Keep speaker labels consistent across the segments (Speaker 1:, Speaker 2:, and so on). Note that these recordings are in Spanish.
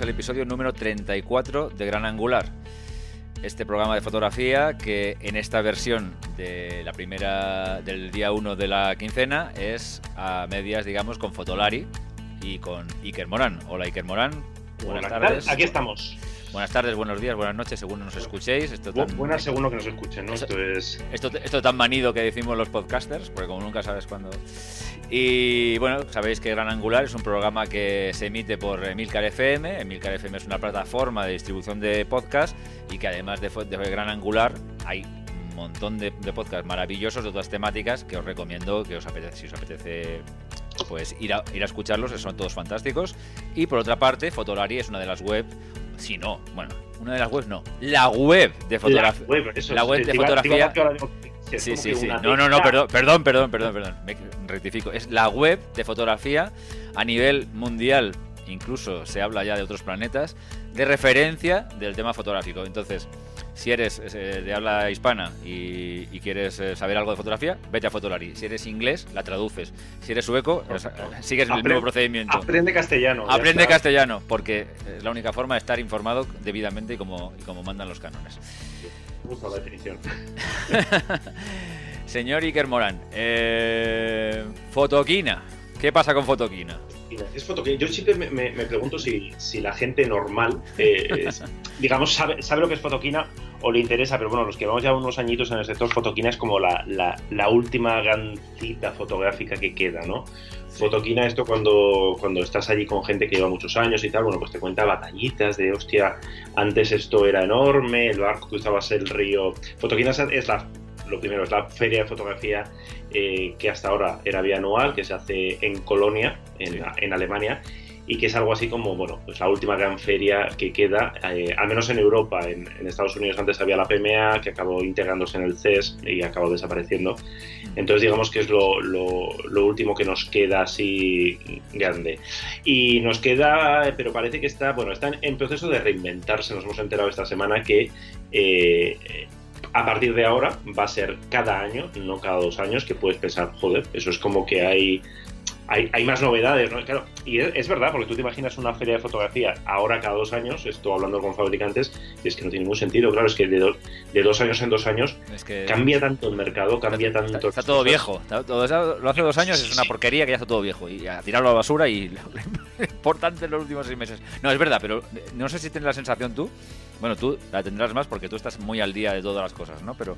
Speaker 1: al episodio número 34 de Gran Angular. Este programa de fotografía que en esta versión de la primera del día 1 de la quincena es a medias, digamos, con Fotolari y con Iker Morán. Hola Iker Morán, buenas tardes.
Speaker 2: Aquí estamos.
Speaker 1: Buenas tardes, buenos días, buenas noches, según nos escuchéis. Esto tan,
Speaker 2: Buenas según lo que nos escuchen, ¿no? Esto es...
Speaker 1: esto, esto tan manido que decimos los podcasters, porque como nunca sabes cuándo. Y bueno, sabéis que Gran Angular es un programa que se emite por Emilcar FM. Emilcar FM es una plataforma de distribución de podcast y que además de, Gran Angular hay un montón de, de podcasts maravillosos de otras temáticas que os recomiendo que os apetece, si os apetece pues ir a, ir a escucharlos, son todos fantásticos. Y por otra parte, Fotolari es una de las web, si no, bueno, una de las webs no, la web de fotografía.
Speaker 2: La web, eso
Speaker 1: la
Speaker 2: es,
Speaker 1: web de fotografía-
Speaker 2: digo
Speaker 1: Sí, sí, sí. No, no, no, perdón, perdón, perdón, perdón, perdón. Me rectifico. Es la web de fotografía a nivel mundial, incluso se habla ya de otros planetas, de referencia del tema fotográfico. Entonces, si eres eh, de habla hispana y, y quieres eh, saber algo de fotografía, vete a Fotolari. Si eres inglés, la traduces. Si eres sueco, eh, sigues el mismo procedimiento.
Speaker 2: Aprende castellano.
Speaker 1: Aprende castellano, porque es la única forma de estar informado debidamente y como, y como mandan los cánones.
Speaker 2: Me gusta la definición.
Speaker 1: Señor Iker Morán, eh, Fotoquina. ¿Qué pasa con Fotoquina?
Speaker 2: Es foto que yo siempre me, me- me pregunto si, si la gente normal, eh, es- digamos, sabe, sabe lo que es fotoquina o le interesa, pero bueno, los que vamos ya unos añitos en el sector fotoquina es como la, la- la última gran cita fotográfica que queda, ¿no? Fotoquina, esto cuando, cuando estás allí con gente que lleva muchos años y tal, bueno, pues te cuenta batallitas de, hostia, antes esto era enorme, el barco cruzabas el río. Fotoquina es la, lo primero, es la feria de fotografía eh, que hasta ahora era bianual, que se hace en Colonia, en,
Speaker 1: Sí.
Speaker 2: en Alemania, y que es algo así como, bueno, pues la última gran feria que queda, eh, al menos en Europa, en, en Estados Unidos antes había la PMA, que acabó integrándose en el CES y acabó desapareciendo. Entonces digamos que es lo, lo- lo último que nos queda así grande. Y nos queda, pero parece que está, bueno, está en, en proceso de reinventarse. Nos hemos enterado esta semana que eh, a partir de ahora va a ser cada año, no cada dos años, que puedes pensar, joder, eso es como que hay... Hay, hay más novedades, ¿no? Claro, y es, es verdad, porque tú te imaginas una feria de fotografía ahora cada dos años, esto hablando con fabricantes, y es que no tiene ningún sentido, claro, es que de, do- de dos años en dos años
Speaker 1: Es que
Speaker 2: cambia tanto el mercado, cambia tanto...
Speaker 1: está, está todo viejo. Está todo- lo hace dos años es una porquería que ya está todo viejo. Y a tirarlo a la basura y lo importante en los últimos seis meses. No, es verdad, pero no sé si tienes la sensación tú. Bueno, tú la tendrás más porque tú estás muy al día de todas las cosas, ¿no? Pero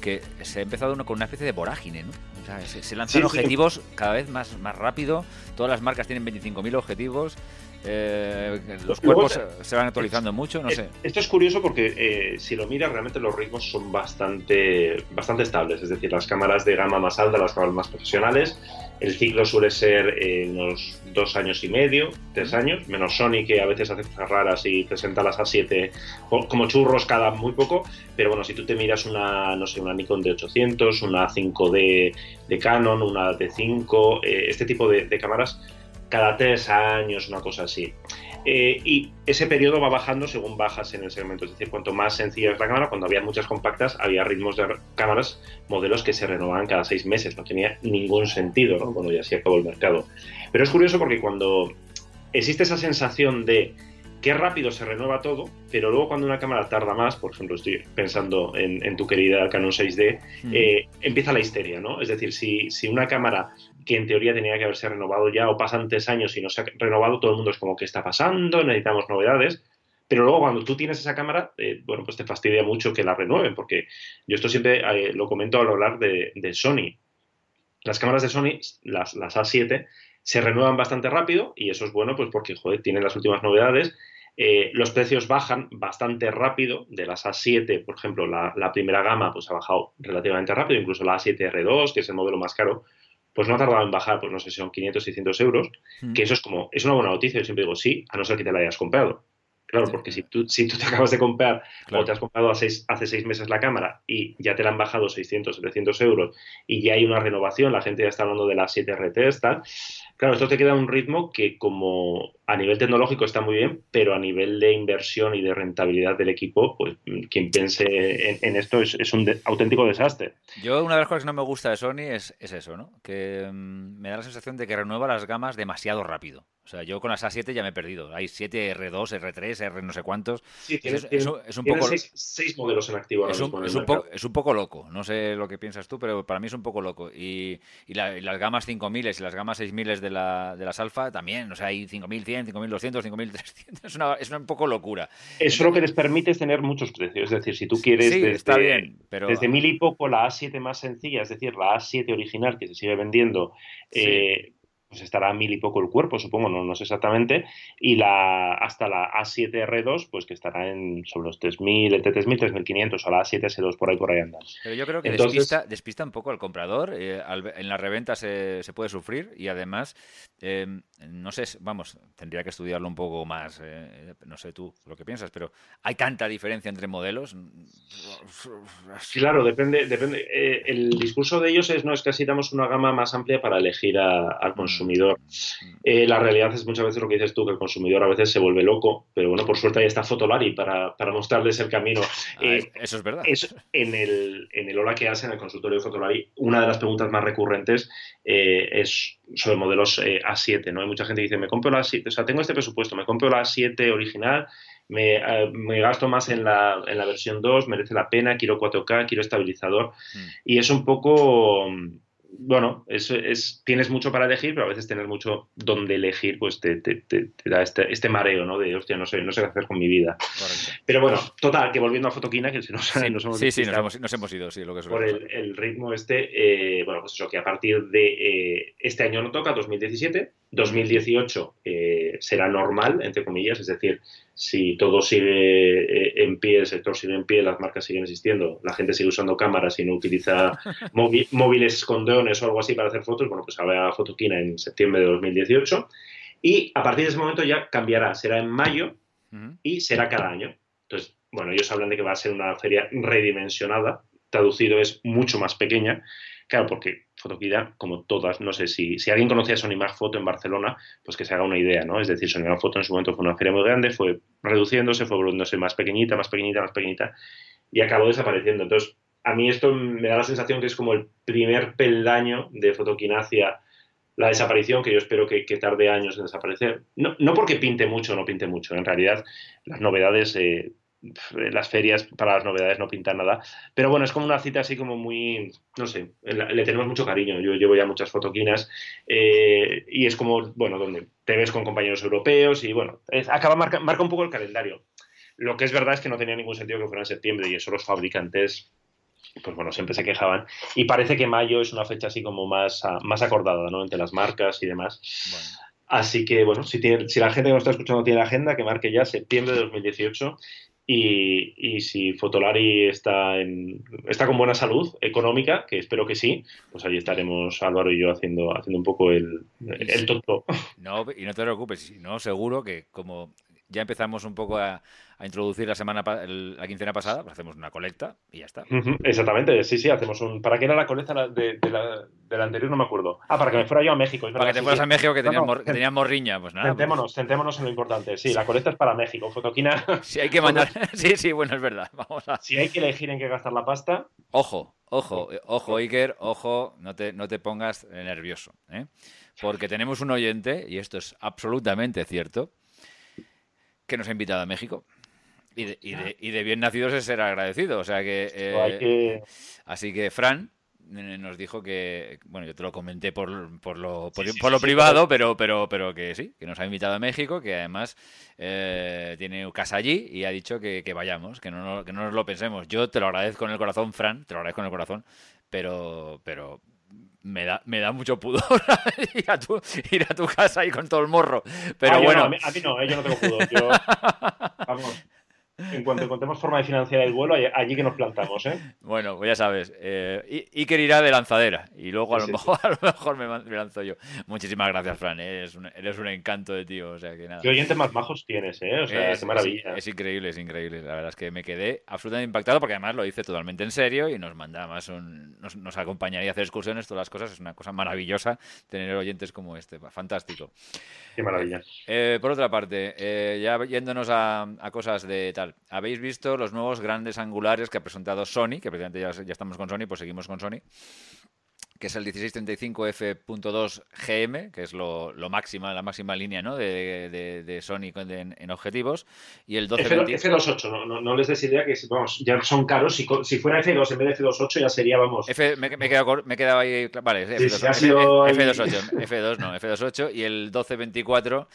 Speaker 1: que se ha empezado uno con una especie de vorágine, ¿no? O sea, se, se lanzan
Speaker 2: Sí, sí.
Speaker 1: objetivos cada vez más, más rápido. Todas las marcas tienen 25.000 objetivos. Eh, los cuerpos se, van actualizando mucho, no sé.
Speaker 2: Esto es curioso porque eh, si lo miras realmente los ritmos son bastante, bastante estables, es decir, las cámaras de gama más alta, las cámaras más profesionales, el ciclo suele ser eh, unos dos años y medio, tres años, menos Sony que a veces hace cosas raras y presenta las A7 co- como churros cada muy poco, pero bueno, si tú te miras una, no sé, una Nikon D800, una 5D de Canon, una D5, eh, este tipo de, de cámaras cada tres años, una cosa así. Eh, y ese periodo va bajando según bajas en el segmento. Es decir, cuanto más sencilla es la cámara, cuando había muchas compactas, había ritmos de cámaras, modelos que se renovaban cada seis meses. No tenía ningún sentido, ¿no? Bueno, ya así acabó el mercado. Pero es curioso porque cuando existe esa sensación de qué rápido se renueva todo, pero luego cuando una cámara tarda más, por ejemplo, estoy pensando en, en tu querida Canon 6D,
Speaker 1: Mm.
Speaker 2: eh, empieza la histeria, ¿no? Es decir, si, si una cámara que en teoría tenía que haberse renovado ya o pasan tres años y no se ha renovado, todo el mundo es como, ¿qué está pasando? Necesitamos novedades. Pero luego cuando tú tienes esa cámara, eh, bueno, pues te fastidia mucho que la renueven, porque yo esto siempre eh, lo comento al hablar de, Sony. Las cámaras de Sony, las, las A7, se renuevan bastante rápido y eso es bueno pues porque, joder, tienen las últimas novedades. Eh, los precios bajan bastante rápido. De las A7, por ejemplo, la, la primera gama pues ha bajado relativamente rápido, incluso la A7R2, que es el modelo más caro, pues no ha tardado en bajar, pues no sé si son 500, 600 euros,
Speaker 1: Mm.
Speaker 2: que eso es como, es una buena noticia, yo siempre digo sí, a no ser que te la hayas comprado. Claro,
Speaker 1: Sí.
Speaker 2: porque si tú, si tú te acabas de comprar
Speaker 1: Claro.
Speaker 2: o te has comprado a seis- hace seis meses la cámara y ya te la han bajado 600, 700 euros y ya hay una renovación, la gente ya está hablando de las 7 RTs, tal. Claro, esto te queda un ritmo que como a nivel tecnológico está muy bien, pero a nivel de inversión y de rentabilidad del equipo, pues quien piense en, esto es, un auténtico desastre.
Speaker 1: Yo una de las cosas que no me gusta de Sony es, eso, ¿no? Que mm, me da la sensación de que renueva las gamas demasiado rápido. O sea, yo con las A7 ya me he perdido. Hay 7, R2, R3, R no sé cuántos.
Speaker 2: Sí, es, un poco... Seis, modelos en activo
Speaker 1: es un, es, un poco, es un poco loco. No sé lo que piensas tú, pero para mí es un poco loco. Y, y, las gamas 5000 y las gamas 6000 de, la, de las Alfa también. O sea, hay 5100, 5200, 5300. Es una, es una un poco locura.
Speaker 2: Eso lo que les permite tener muchos precios. Es decir, si tú quieres
Speaker 1: desde, está bien, pero...
Speaker 2: desde mil y poco la A7 más sencilla, es decir, la A7 original que se sigue vendiendo, eh, pues estará a mil y poco el cuerpo, supongo, no, no sé exactamente, y la hasta la A7R2, pues que estará en sobre los 3.000, el T3000, 3.500, o la A7S2, por ahí por ahí andan.
Speaker 1: Pero yo creo que despista, despista, un poco al comprador, eh, en la reventa se, se, puede sufrir, y además, eh, no sé, vamos, tendría que estudiarlo un poco más, eh, no sé tú lo que piensas, pero ¿hay tanta diferencia entre modelos?
Speaker 2: Claro, depende, depende. el discurso de ellos es, no, es que así damos una gama más amplia para elegir al consumidor. Mm. Eh, la realidad es muchas veces lo que dices tú, que el consumidor a veces se vuelve loco, pero bueno, por suerte ahí está Fotolari para, para mostrarles el camino.
Speaker 1: Ah, eh, eso es verdad.
Speaker 2: en, el, en el Hola que hace, en el consultorio de Fotolari, una de las preguntas más recurrentes eh, es sobre modelos A7, ¿no? Hay mucha gente que dice, me compro la A7, o sea, tengo este presupuesto, me compro la A7 original, me, gasto más en la, en la, versión 2, merece la pena, quiero 4K, quiero estabilizador. Mm. Y es un poco bueno, es, es, tienes mucho para elegir, pero a veces tener mucho donde elegir, pues te, te, te, da este, este, mareo, ¿no? De, hostia, no sé, no sé qué hacer con mi vida. Pero bueno, total, que volviendo a Fotoquina, que si no
Speaker 1: sí,
Speaker 2: nos
Speaker 1: hemos... Sí, sí, nos hemos, nos hemos, ido, sí, lo que es
Speaker 2: Por el, el, ritmo este, eh, bueno, pues eso, que a partir de eh, este año no toca, 2017, 2018 eh, será normal, entre comillas, es decir, si todo sigue eh, en pie, el sector sigue en pie, las marcas siguen existiendo, la gente sigue usando cámaras y no utiliza móviles con drones o algo así para hacer fotos, bueno, pues habrá Fotoquina en septiembre de 2018 y a partir de ese momento ya cambiará, será en mayo y será cada año. Entonces, bueno, ellos hablan de que va a ser una feria redimensionada, traducido es mucho más pequeña, Claro, porque Fotoquida, como todas, no sé si, si alguien conocía a Sony Mag Foto en Barcelona, pues que se haga una idea, ¿no? Es decir, Sony Mag Foto en su momento fue una feria muy grande, fue reduciéndose, fue volviéndose más pequeñita, más pequeñita, más pequeñita, y acabó desapareciendo. Entonces, a mí esto me da la sensación que es como el primer peldaño de fotoquinacia, la desaparición, que yo espero que, tarde años en desaparecer. No, no, porque pinte mucho o no pinte mucho, en realidad las novedades eh, las ferias para las novedades no pintan nada. Pero bueno, es como una cita así como muy, no sé, le tenemos mucho cariño. Yo llevo ya muchas fotoquinas eh, y es como, bueno, donde te ves con compañeros europeos y bueno, acaba marca, marca un poco el calendario. Lo que es verdad es que no tenía ningún sentido que fuera en septiembre y eso los fabricantes pues bueno, siempre se quejaban. Y parece que mayo es una fecha así como más, más acordada, ¿no? Entre las marcas y demás. Así que, bueno, si, tiene, si la gente que nos está escuchando tiene agenda, que marque ya septiembre de 2018 y, si Fotolari está, en, está con buena salud económica, que espero que sí, pues allí estaremos Álvaro y yo haciendo, haciendo un poco el, el tonto.
Speaker 1: No, y no te preocupes, no, seguro que como ya empezamos un poco a, introducir la semana la quincena pasada, pues hacemos una colecta y ya está.
Speaker 2: exactamente, sí, sí, hacemos un. ¿Para qué era la colecta de, la, la, anterior? No me acuerdo. Ah, para que me fuera yo a México.
Speaker 1: para que te fueras a México que tenías, morriña, pues nada.
Speaker 2: Sentémonos, sentémonos en lo importante. Sí, la colecta es para México. Fotoquina.
Speaker 1: Sí, hay que mandar. sí, sí, bueno, es verdad. Vamos a...
Speaker 2: Si hay que elegir en qué gastar la pasta.
Speaker 1: Ojo, ojo, ojo, Iker, ojo, no te, no te pongas nervioso. ¿eh? Porque tenemos un oyente, y esto es absolutamente cierto que nos ha invitado a México. Y de, y de, y de bien nacidos es ser agradecido. O sea que, eh, Así que Fran eh, nos dijo que, bueno, yo te lo comenté por, por lo, por, lo privado, pero, pero, pero que sí, que nos ha invitado a México, que además eh, tiene casa allí y ha dicho que, que vayamos, que no, que no nos lo pensemos. Yo te lo agradezco en el corazón, Fran, te lo agradezco en el corazón, pero, pero me da, me da mucho pudor ir, a tu, ir a tu casa ahí con todo el morro. Pero bueno.
Speaker 2: a, mí, no, eh, yo no tengo pudor. Yo, vamos. En cuanto encontremos forma de financiar el vuelo, allí que nos plantamos, ¿eh?
Speaker 1: Bueno, pues ya sabes. Eh, Iker irá de lanzadera y luego a lo, mejor, a lo mejor me, lanzo yo. Muchísimas gracias, Fran. ¿eh? Eres, un, eres un encanto de tío. O sea, que nada.
Speaker 2: Qué oyentes más majos tienes, ¿eh? O sea, qué maravilla.
Speaker 1: Es, increíble, es increíble. La verdad es que me quedé absolutamente impactado porque además lo hice totalmente en serio y nos manda más un, nos, nos acompañaría a hacer excursiones, todas las cosas. Es una cosa maravillosa tener oyentes como este. Fantástico.
Speaker 2: Qué maravilla.
Speaker 1: Eh, por otra parte, eh, ya yéndonos a, cosas de ¿habéis visto los nuevos grandes angulares que ha presentado Sony? Que precisamente ya, ya estamos con Sony, pues seguimos con Sony que es el 1635F.2 GM, que es lo, lo, máxima, la máxima línea ¿no? de, de, Sony en, objetivos, y el 1220...
Speaker 2: F, 28 no, no, les des idea que vamos, ya son caros, si, si fuera F2 en vez de F28 ya sería, vamos...
Speaker 1: F, me, me, he quedado ahí, vale, F2, F, 28 no, F28, y el 1224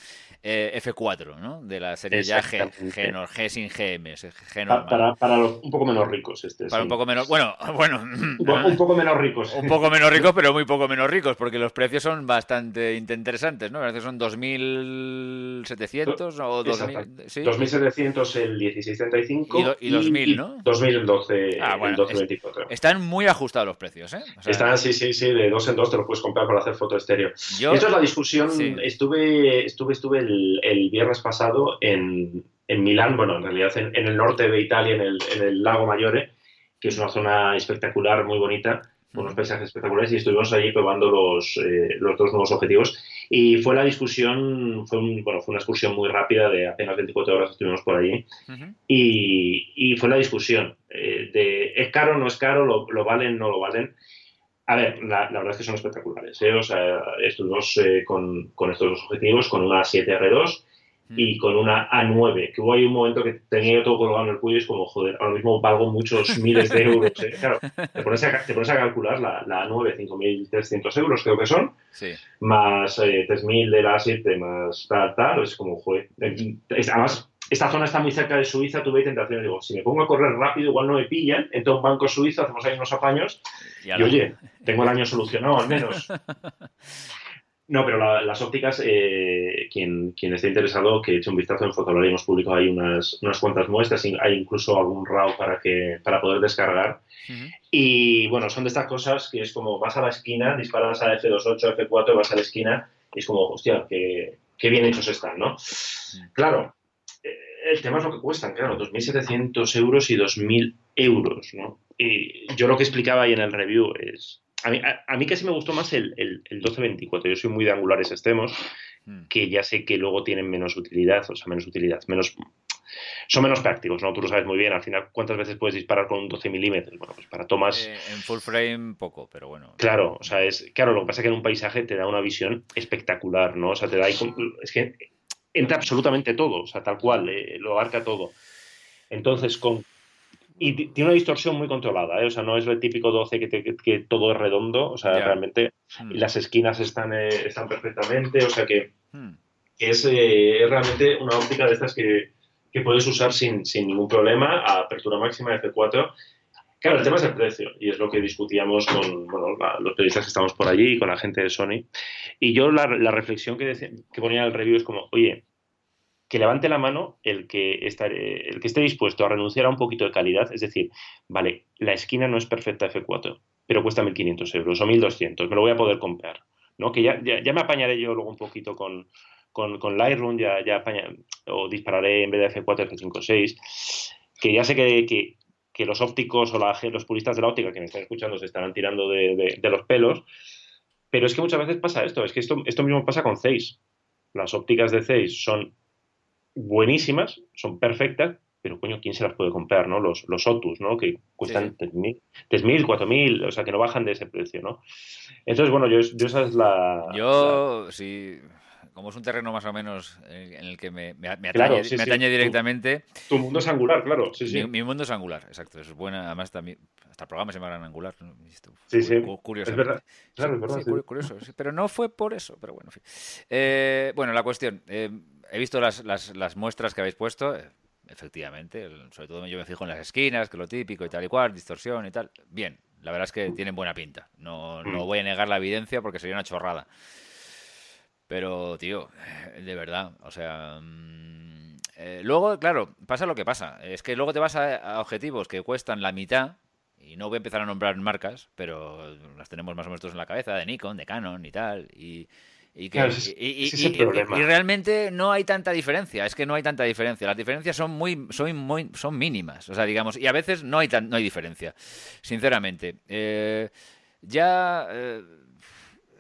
Speaker 1: eh, F4, ¿no? De la serie ya G, G, G, sin GM, G
Speaker 2: normal. Para, para, los un poco menos ricos este.
Speaker 1: Para un poco menos, bueno, bueno.
Speaker 2: Un poco menos ricos.
Speaker 1: Un poco menos ricos, pero muy poco menos ricos, porque los precios son bastante interesantes, ¿no? Veces son 2.700 o 2.000.
Speaker 2: ¿sí? 2.700 el 1635
Speaker 1: y, y 2.000, ¿no?
Speaker 2: 2.000 el 12, ah, bueno, el 1224.
Speaker 1: están muy ajustados los precios, ¿eh?
Speaker 2: están, sí, sí, sí, de dos en dos te lo puedes comprar para hacer foto estéreo. Yo, Esto es la discusión. Estuve, estuve, estuve el, viernes pasado en, en, Milán, bueno, en realidad en, el norte de Italia, en el, en el lago Maggiore, que es una zona espectacular, muy bonita, unos paisajes espectaculares, y estuvimos allí probando los, eh, los dos nuevos objetivos. Y fue la discusión, fue, bueno, fue una excursión muy rápida, de apenas 24 horas estuvimos por allí, y, y, fue la discusión eh, de ¿es caro, no es caro, lo, lo valen, no lo valen? A ver, la, verdad es que son espectaculares. ¿eh? O sea, estuvimos eh, con, con, estos dos objetivos, con una 7R2 y con una A9, que hubo ahí un momento que tenía todo colgado en el cuello y es como, joder, ahora mismo valgo muchos miles de euros. ¿eh? Claro, te pones, a, te pones a calcular la, la A9, 5.300 euros creo que son,
Speaker 1: sí.
Speaker 2: más 3.000 de la A7, más tal, tal, es como, joder. Además, esta zona está muy cerca de Suiza, tuve tentaciones. Digo, si me pongo a correr rápido, igual no me pillan. Un banco suizo, hacemos ahí unos apaños. Y, oye, tengo el año solucionado, al menos. No, pero las ópticas, eh, quien, quien esté interesado, que eche un vistazo en Fotolari, hemos publicado ahí unas, unas cuantas muestras, hay incluso algún RAW para, que, para poder descargar. Y bueno, son de estas cosas que es como vas a la esquina, disparas a F28, F4, vas a la esquina, y es como, hostia, qué, qué bien hechos están, ¿no? Claro, el tema es lo que cuestan, claro, 2.700 euros y 2.000 euros, ¿no? Y yo lo que explicaba ahí en el review es... A mí, a, mí casi me gustó más el, el, 1224. Yo soy muy de angulares extremos, hmm. que ya sé que luego tienen menos utilidad, o sea, menos utilidad, menos son menos prácticos, ¿no? Tú lo sabes muy bien, al final, ¿cuántas veces puedes disparar con un 12 milímetros? Bueno, pues para tomas...
Speaker 1: Eh, en full frame poco, pero bueno.
Speaker 2: Claro, o sea, es... Claro, lo que pasa es que en un paisaje te da una visión espectacular, ¿no? O sea, te da... Es que entra absolutamente todo, o sea, tal cual, eh, lo abarca todo. Entonces, con. Y tiene una distorsión muy controlada, ¿eh? o sea, no es el típico 12 que, que, todo es redondo, o sea, realmente hmm. las esquinas están, eh, están perfectamente, o sea que, hmm. es, realmente una óptica de estas que, que puedes usar sin, sin, ningún problema, a apertura máxima F4. Claro, el tema es el precio, y es lo que discutíamos con bueno, los periodistas que estamos por allí y con la gente de Sony. Y yo la, la reflexión que, que ponía en el review es como, oye, que levante la mano el que, el que esté dispuesto a renunciar a un poquito de calidad. Es decir, vale, la esquina no es perfecta F4, pero cuesta 1.500 euros o 1.200, me lo voy a poder comprar. ¿no? Que ya, ya, me apañaré yo luego un poquito con, con, Lightroom, ya, ya o dispararé en vez de F4 F5 6, que ya sé que, que, los ópticos o los puristas de la óptica que me están escuchando se estarán tirando de, de, los pelos, pero es que muchas veces pasa esto, es que esto, esto mismo pasa con Zeiss. Las ópticas de Zeiss son buenísimas, son perfectas, pero coño, ¿quién se las puede comprar, no? Los, los Otus, ¿no? Que cuestan 3.000, 4.000, o sea, que no bajan de ese precio, ¿no? Entonces, bueno, yo, yo esa es la...
Speaker 1: Yo, sí, como es un terreno más o menos en el que me, me, atañe, directamente...
Speaker 2: Tu, mundo es angular, claro, sí,
Speaker 1: sí. Mi, mundo es angular, exacto, es buena, además también... Hasta el programa se llama angular.
Speaker 2: Sí, sí.
Speaker 1: Curioso.
Speaker 2: Es verdad. Claro, es verdad.
Speaker 1: curioso, pero no fue por eso, pero bueno, en fin. Eh, bueno, la cuestión... Eh, he visto las, las, las, muestras que habéis puesto. Eh, efectivamente, sobre todo yo me fijo en las esquinas, que lo típico y tal y cual, distorsión y tal. Bien, la verdad es que tienen buena pinta. No, no mm. voy a negar la evidencia porque sería una chorrada. Pero, tío, de verdad, o sea, mm, Eh, luego, claro, pasa lo que pasa. Es que luego te vas a, objetivos que cuestan la mitad, y no voy a empezar a nombrar marcas, pero las tenemos más o menos en la cabeza, de Nikon, de Canon y tal. Y, y, que, y, realmente no hay tanta diferencia, es que no hay tanta diferencia. Las diferencias son muy, son muy, son mínimas, o sea, digamos, y a veces no hay tan, no hay diferencia, sinceramente. Eh, ya eh,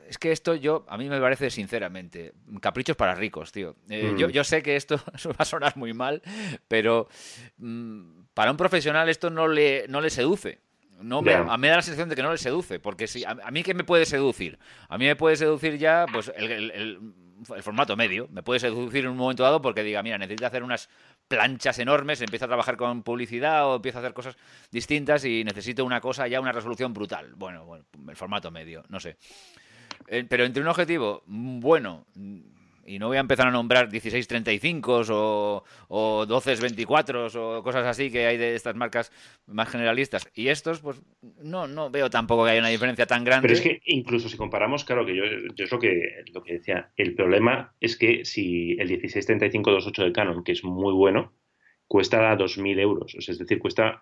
Speaker 1: es que esto yo, a mí me parece sinceramente, caprichos para ricos, tío. Eh, yo, mm. yo, sé que esto va a sonar muy mal, pero mm, para un profesional esto no le, no le seduce. No me, a mí me da la sensación de que no le seduce, porque si a, mí qué me puede seducir, a mí me puede seducir ya pues el, el, formato medio, me puede seducir en un momento dado porque diga, mira, necesito hacer unas planchas enormes, empiezo a trabajar con publicidad o empiezo a hacer cosas distintas y necesito una cosa ya una resolución brutal. Bueno, bueno el formato medio, no sé. Eh, pero entre un objetivo bueno, y no voy a empezar a nombrar 1635 o, o 1224 o cosas así que hay de estas marcas más generalistas, y estos, pues no, no veo tampoco que haya una diferencia tan grande.
Speaker 2: Pero es que incluso si comparamos, claro, que yo, yo es lo que, lo que decía, el problema es que si el 1635-28 de Canon, que es muy bueno, cuesta 2.000 euros, es decir, cuesta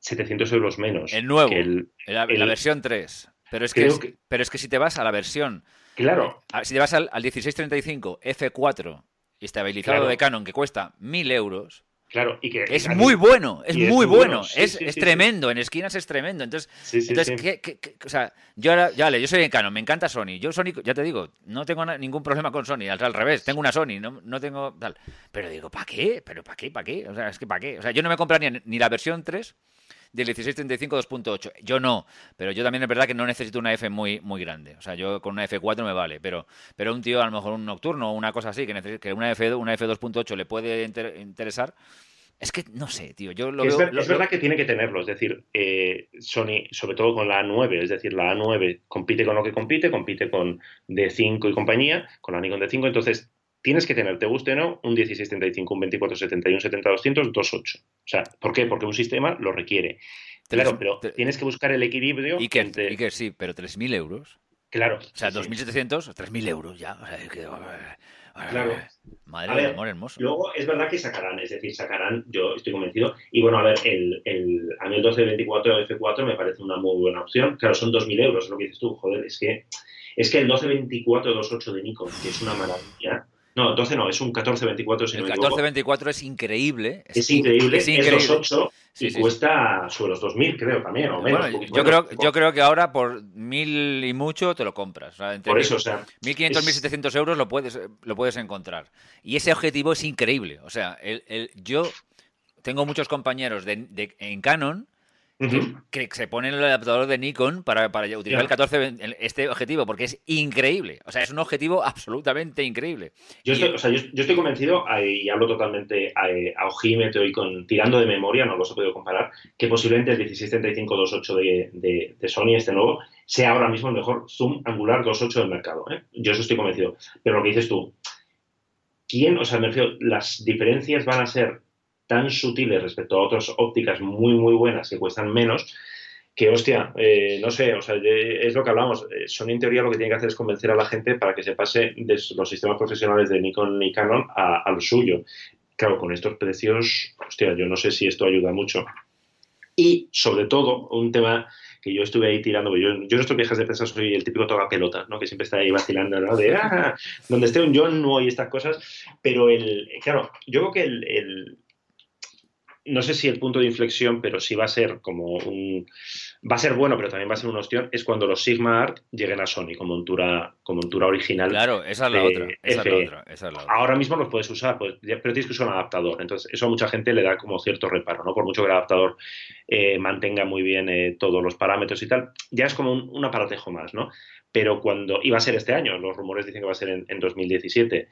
Speaker 2: 700 euros menos.
Speaker 1: El nuevo, el, la, la versión 3. Pero es que, pero es que si te vas a la versión.
Speaker 2: Claro.
Speaker 1: Si te vas al, 1635 F4 estabilizado de Canon que cuesta 1000 euros.
Speaker 2: Claro, y que
Speaker 1: es muy bueno, es muy bueno, es, es tremendo, en esquinas es tremendo. Entonces, entonces ¿qué, o sea, yo ahora, ya yo soy en Canon, me encanta Sony. Yo Sony, ya te digo, no tengo ningún problema con Sony, al, al, revés, tengo una Sony, no, no tengo tal. Pero digo, ¿para qué? ¿Pero para qué? ¿Para qué? O sea, es que ¿para qué? O sea, yo no me compraría ni la versión 3 del 1635 2.8. Yo no, pero yo también es verdad que no necesito una F muy, muy grande. O sea, yo con una F4 me vale, pero, pero un tío, a lo mejor un nocturno o una cosa así, que, que una, F, una F2.8 le puede interesar. Es que no sé, tío. Yo lo
Speaker 2: es,
Speaker 1: veo,
Speaker 2: es verdad que tiene que tenerlo. Es decir, eh, Sony, sobre todo con la A9, es decir, la A9 compite con lo que compite, compite con D5 y compañía, con la Nikon D5. Entonces, tienes que tener, te guste o no, un 1675, un 2470 y un 70200, 28. O sea, ¿por qué? Porque un sistema lo requiere. Claro, pero tienes que buscar el equilibrio.
Speaker 1: Y que, y que sí, pero 3.000 euros.
Speaker 2: Claro.
Speaker 1: O sea, 2.700, 3.000 euros ya. O sea, que,
Speaker 2: claro.
Speaker 1: Madre de amor hermoso.
Speaker 2: Luego es verdad que sacarán, es decir, sacarán, yo estoy convencido. Y bueno, a ver, el, el, a mí el 1224 F4 me parece una muy buena opción. Claro, son 2.000 euros, es lo que dices tú. Joder, es que, es que el 1224 28 de Nikon, que es una maravilla, no, 12 no, es un 1424.
Speaker 1: el 1424 es increíble.
Speaker 2: Es, increíble, es, increíble. es 28 y cuesta sobre los 2.000, creo, también, o menos.
Speaker 1: yo, creo, yo creo que ahora por 1.000 y mucho te lo compras.
Speaker 2: por eso, o sea...
Speaker 1: 1.500, 1.700 euros lo puedes, lo puedes encontrar. Y ese objetivo es increíble. O sea, el, el, yo tengo muchos compañeros de, de, en Canon que, se pone el adaptador de Nikon para, para utilizar el 14 este objetivo, porque es increíble. O sea, es un objetivo absolutamente increíble.
Speaker 2: Yo estoy, o sea, yo, estoy convencido, y hablo totalmente a, ojímetro y con tirando de memoria, no los he podido comparar, que posiblemente el 1635-28 de, de, de, Sony, este nuevo, sea ahora mismo el mejor zoom angular 2.8 del mercado. ¿eh? Yo eso estoy convencido. Pero lo que dices tú, ¿quién, o sea, me refiero, las diferencias van a ser tan sutiles respecto a otras ópticas muy, muy buenas que cuestan menos, que hostia, eh, no sé, o sea, es lo que hablamos. Eh, Sony en teoría lo que tiene que hacer es convencer a la gente para que se pase de los sistemas profesionales de Nikon y Canon a, lo suyo. Claro, con estos precios, hostia, yo no sé si esto ayuda mucho. Y sobre todo, un tema que yo estuve ahí tirando, yo, yo en estos viajes de prensa soy el típico toda pelota, ¿no? Que siempre está ahí vacilando, ¿no? De, ah, donde esté un John no hay estas cosas, pero el, claro, yo creo que el no sé si el punto de inflexión, pero sí va a ser como un. Va a ser bueno, pero también va a ser una opción, es cuando los Sigma Art lleguen a Sony como montura, como montura original.
Speaker 1: Claro, esa es la, otra, esa es la otra.
Speaker 2: Ahora mismo los puedes usar, pues, pero tienes que usar un adaptador. Entonces, eso a mucha gente le da como cierto reparo, ¿no? Por mucho que el adaptador eh, mantenga muy bien eh, todos los parámetros y tal, ya es como un, aparatejo más, ¿no? Pero cuando. iba a ser este año, los rumores dicen que va a ser en, en 2017.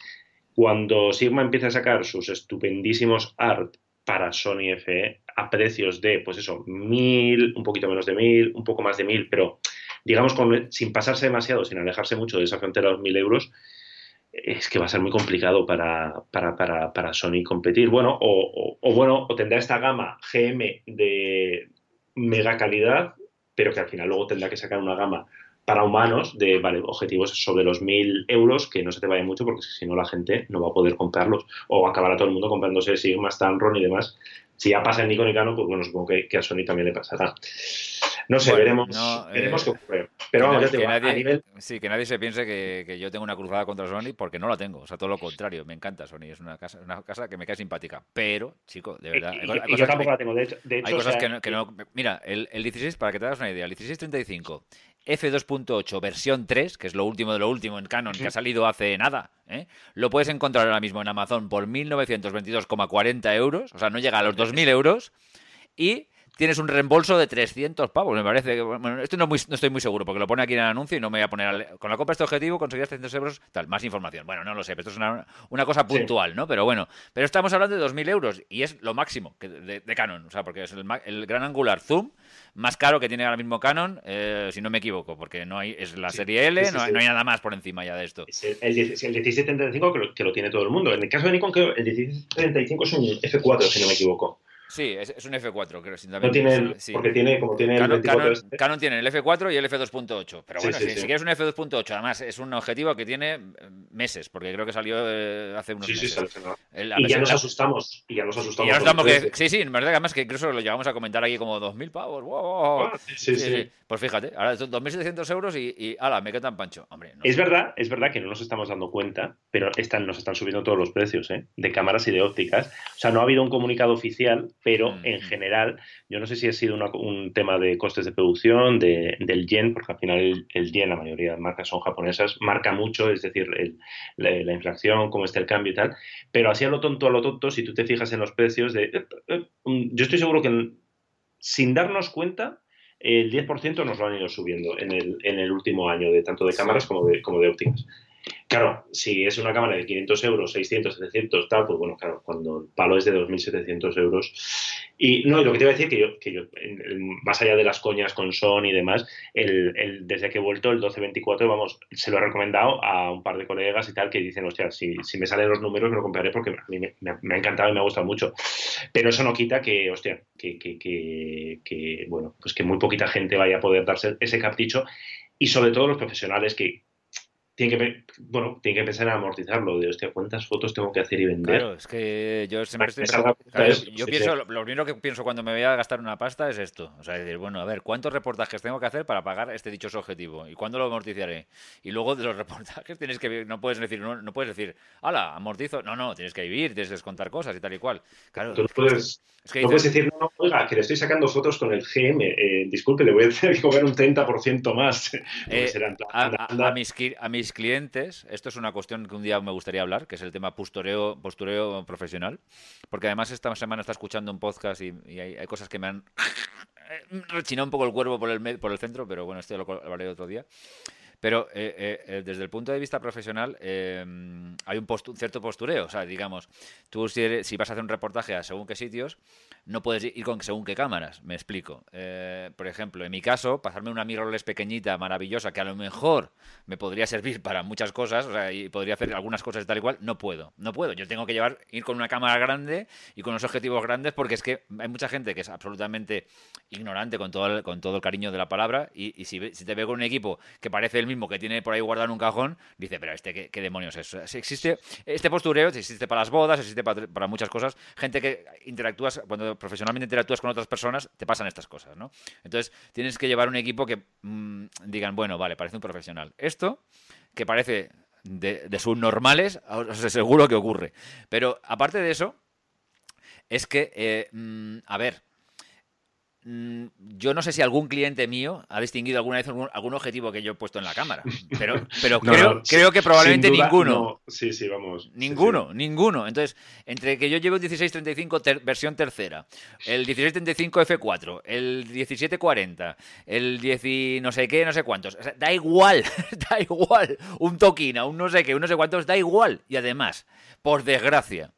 Speaker 2: Cuando Sigma empieza a sacar sus estupendísimos art para Sony FE a precios de, pues eso, mil, un poquito menos de mil, un poco más de mil, pero digamos con, sin pasarse demasiado, sin alejarse mucho de esa frontera de los mil euros, es que va a ser muy complicado para, para, para, para Sony competir. Bueno, o, o, bueno, o tendrá esta gama GM de mega calidad, pero que al final luego tendrá que sacar una gama para humanos de vale, objetivos sobre los 1000 euros, que no se te vaya mucho porque si no la gente no va a poder comprarlos o acabará todo el mundo comprándose Sigma, Tamron y demás. Si ya pasa en Nikon y Canon, pues bueno, supongo que, a Sony también le pasará. No sé, veremos, veremos
Speaker 1: eh,
Speaker 2: qué ocurre. Pero vamos, ya te
Speaker 1: nadie,
Speaker 2: a nivel...
Speaker 1: Sí, que nadie se piense que, yo tengo una cruzada contra Sony porque no la tengo. O sea, todo lo contrario. Me encanta Sony. Es una casa, una casa que me cae simpática. Pero, chico, de verdad.
Speaker 2: Y, yo tampoco la tengo. De hecho,
Speaker 1: hay cosas que, no, Mira, el, el 16, para que te hagas una idea, el 1635 F2.8 versión 3, que es lo último de lo último en Canon, que ha salido hace nada, ¿eh? lo puedes encontrar ahora mismo en Amazon por 1.922,40 euros, o sea, no llega a los 2.000 euros, y tienes un reembolso de 300 pavos, me parece. Bueno, esto no, estoy muy seguro, porque lo pone aquí en el anuncio y no me voy a poner... con la compra de este objetivo conseguirás 300 euros, tal, más información. Bueno, no lo sé, pero esto es una, cosa puntual, ¿no? Pero bueno, pero estamos hablando de 2.000 euros y es lo máximo de, Canon, o sea, porque es el, el gran angular zoom más caro que tiene ahora mismo Canon, eh, si no me equivoco, porque no hay es la serie L, no, hay, nada más por encima ya de esto.
Speaker 2: El, 1735 que lo, que lo tiene todo el mundo. En el caso de Nikon, creo el 1735 es un F4, si no me equivoco.
Speaker 1: Sí, es, un F4, creo.
Speaker 2: No tiene porque tiene, como tiene
Speaker 1: Canon,
Speaker 2: el 24
Speaker 1: este. Canon, tiene el F4 y el F2.8. Pero bueno, si, quieres un F2.8, además es un objetivo que tiene meses, porque creo que salió eh, hace unos meses.
Speaker 2: y ya nos asustamos. Y ya nos asustamos.
Speaker 1: ya nos damos que, sí, sí, en verdad, además que incluso lo llevamos a comentar aquí como 2.000 pavos. Wow,
Speaker 2: ah, sí, sí,
Speaker 1: Pues fíjate, ahora 2.700 euros y, y ala, me quedan pancho. Hombre,
Speaker 2: es verdad, es verdad que no nos estamos dando cuenta, pero están, nos están subiendo todos los precios, ¿eh? De cámaras y de ópticas. O sea, no ha habido un comunicado oficial, pero en general yo no sé si ha sido un tema de costes de producción, del yen, porque al final el, yen, la mayoría de marcas son japonesas, marca mucho, es decir, la, inflación, cómo está el cambio y tal, pero así a lo tonto, a lo tonto, si tú te fijas en los precios de... Eh, eh, yo estoy seguro que sin darnos cuenta, el 10% nos lo han ido subiendo en el, en el último año, de tanto de cámaras como de, como de ópticas. Claro, si es una cámara de 500 euros, 600, 700, tal, pues bueno, claro, cuando el palo es de 2.700 euros. Y no, y lo que te iba a decir, que yo, que yo más allá de las coñas con Sony y demás, el, desde que he vuelto el 1224, vamos, se lo he recomendado a un par de colegas y tal, que dicen, hostia, si, si me salen los números me lo compraré porque a mí me, ha encantado y me ha gustado mucho. Pero eso no quita que, hostia, que, que, que, bueno, pues que muy poquita gente vaya a poder darse ese capricho y sobre todo los profesionales que, tiene que, bueno, tiene que pensar en amortizarlo, de hostia, ¿cuántas fotos tengo que hacer y vender?
Speaker 1: Claro, es que yo siempre estoy... yo pienso, lo, primero que pienso cuando me voy a gastar una pasta es esto, o sea, decir, bueno, a ver, ¿cuántos reportajes tengo que hacer para pagar este dichoso objetivo? ¿Y cuándo lo amortizaré? Y luego de los reportajes tienes que, no puedes decir, no, puedes decir, hala, amortizo, no, no, tienes que vivir, tienes que descontar cosas y tal y cual. Claro,
Speaker 2: Tú no puedes, no puedes decir, no, no, oiga, que le estoy sacando fotos con el GM, eh, disculpe, le voy a tener que cobrar un 30% más.
Speaker 1: Eh, a, mis, a mis clientes, esto es una cuestión que un día me gustaría hablar, que es el tema postureo, postureo profesional, porque además esta semana está escuchando un podcast y, hay, cosas que me han rechinado un poco el cuerpo por el, por el centro, pero bueno, esto lo hablaré otro día. Pero eh, eh, eh, desde el punto de vista profesional hay un, cierto postureo. O sea, digamos, tú si, si, vas a hacer un reportaje a según qué sitios, no puedes ir con según qué cámaras. Me explico. por ejemplo, en mi caso, pasarme una mirrorless pequeñita, maravillosa, que a lo mejor me podría servir para muchas cosas, o sea, y podría hacer algunas cosas tal y cual, no puedo. No puedo. Yo tengo que llevar, ir con una cámara grande y con unos objetivos grandes porque es que hay mucha gente que es absolutamente ignorante con todo el, con todo el cariño de la palabra y, si, si, te veo con un equipo que parece el mismo que tiene por ahí guardado en un cajón, dice, pero este, ¿qué, demonios es? Si existe este postureo, existe para las bodas, existe para, muchas cosas. Gente que interactúas, cuando profesionalmente interactúas con otras personas, te pasan estas cosas, ¿no? Entonces, tienes que llevar un equipo que mm, digan, bueno, vale, parece un profesional. Esto, que parece de, de subnormales, os aseguro que ocurre. Pero aparte de eso, es que, eh, mm, a ver, yo no sé si algún cliente mío ha distinguido alguna vez algún, objetivo que yo he puesto en la cámara, pero, pero creo, creo, que probablemente ninguno.
Speaker 2: Sí, sí, vamos.
Speaker 1: Ninguno, ninguno. Entonces, entre que yo llevo el 1635 versión tercera, el 1635 F4, el 1740, el 10 no sé qué, no sé cuántos, da igual, da igual. Un toquina, un no sé qué, un no sé cuántos, da igual. Y además, por desgracia,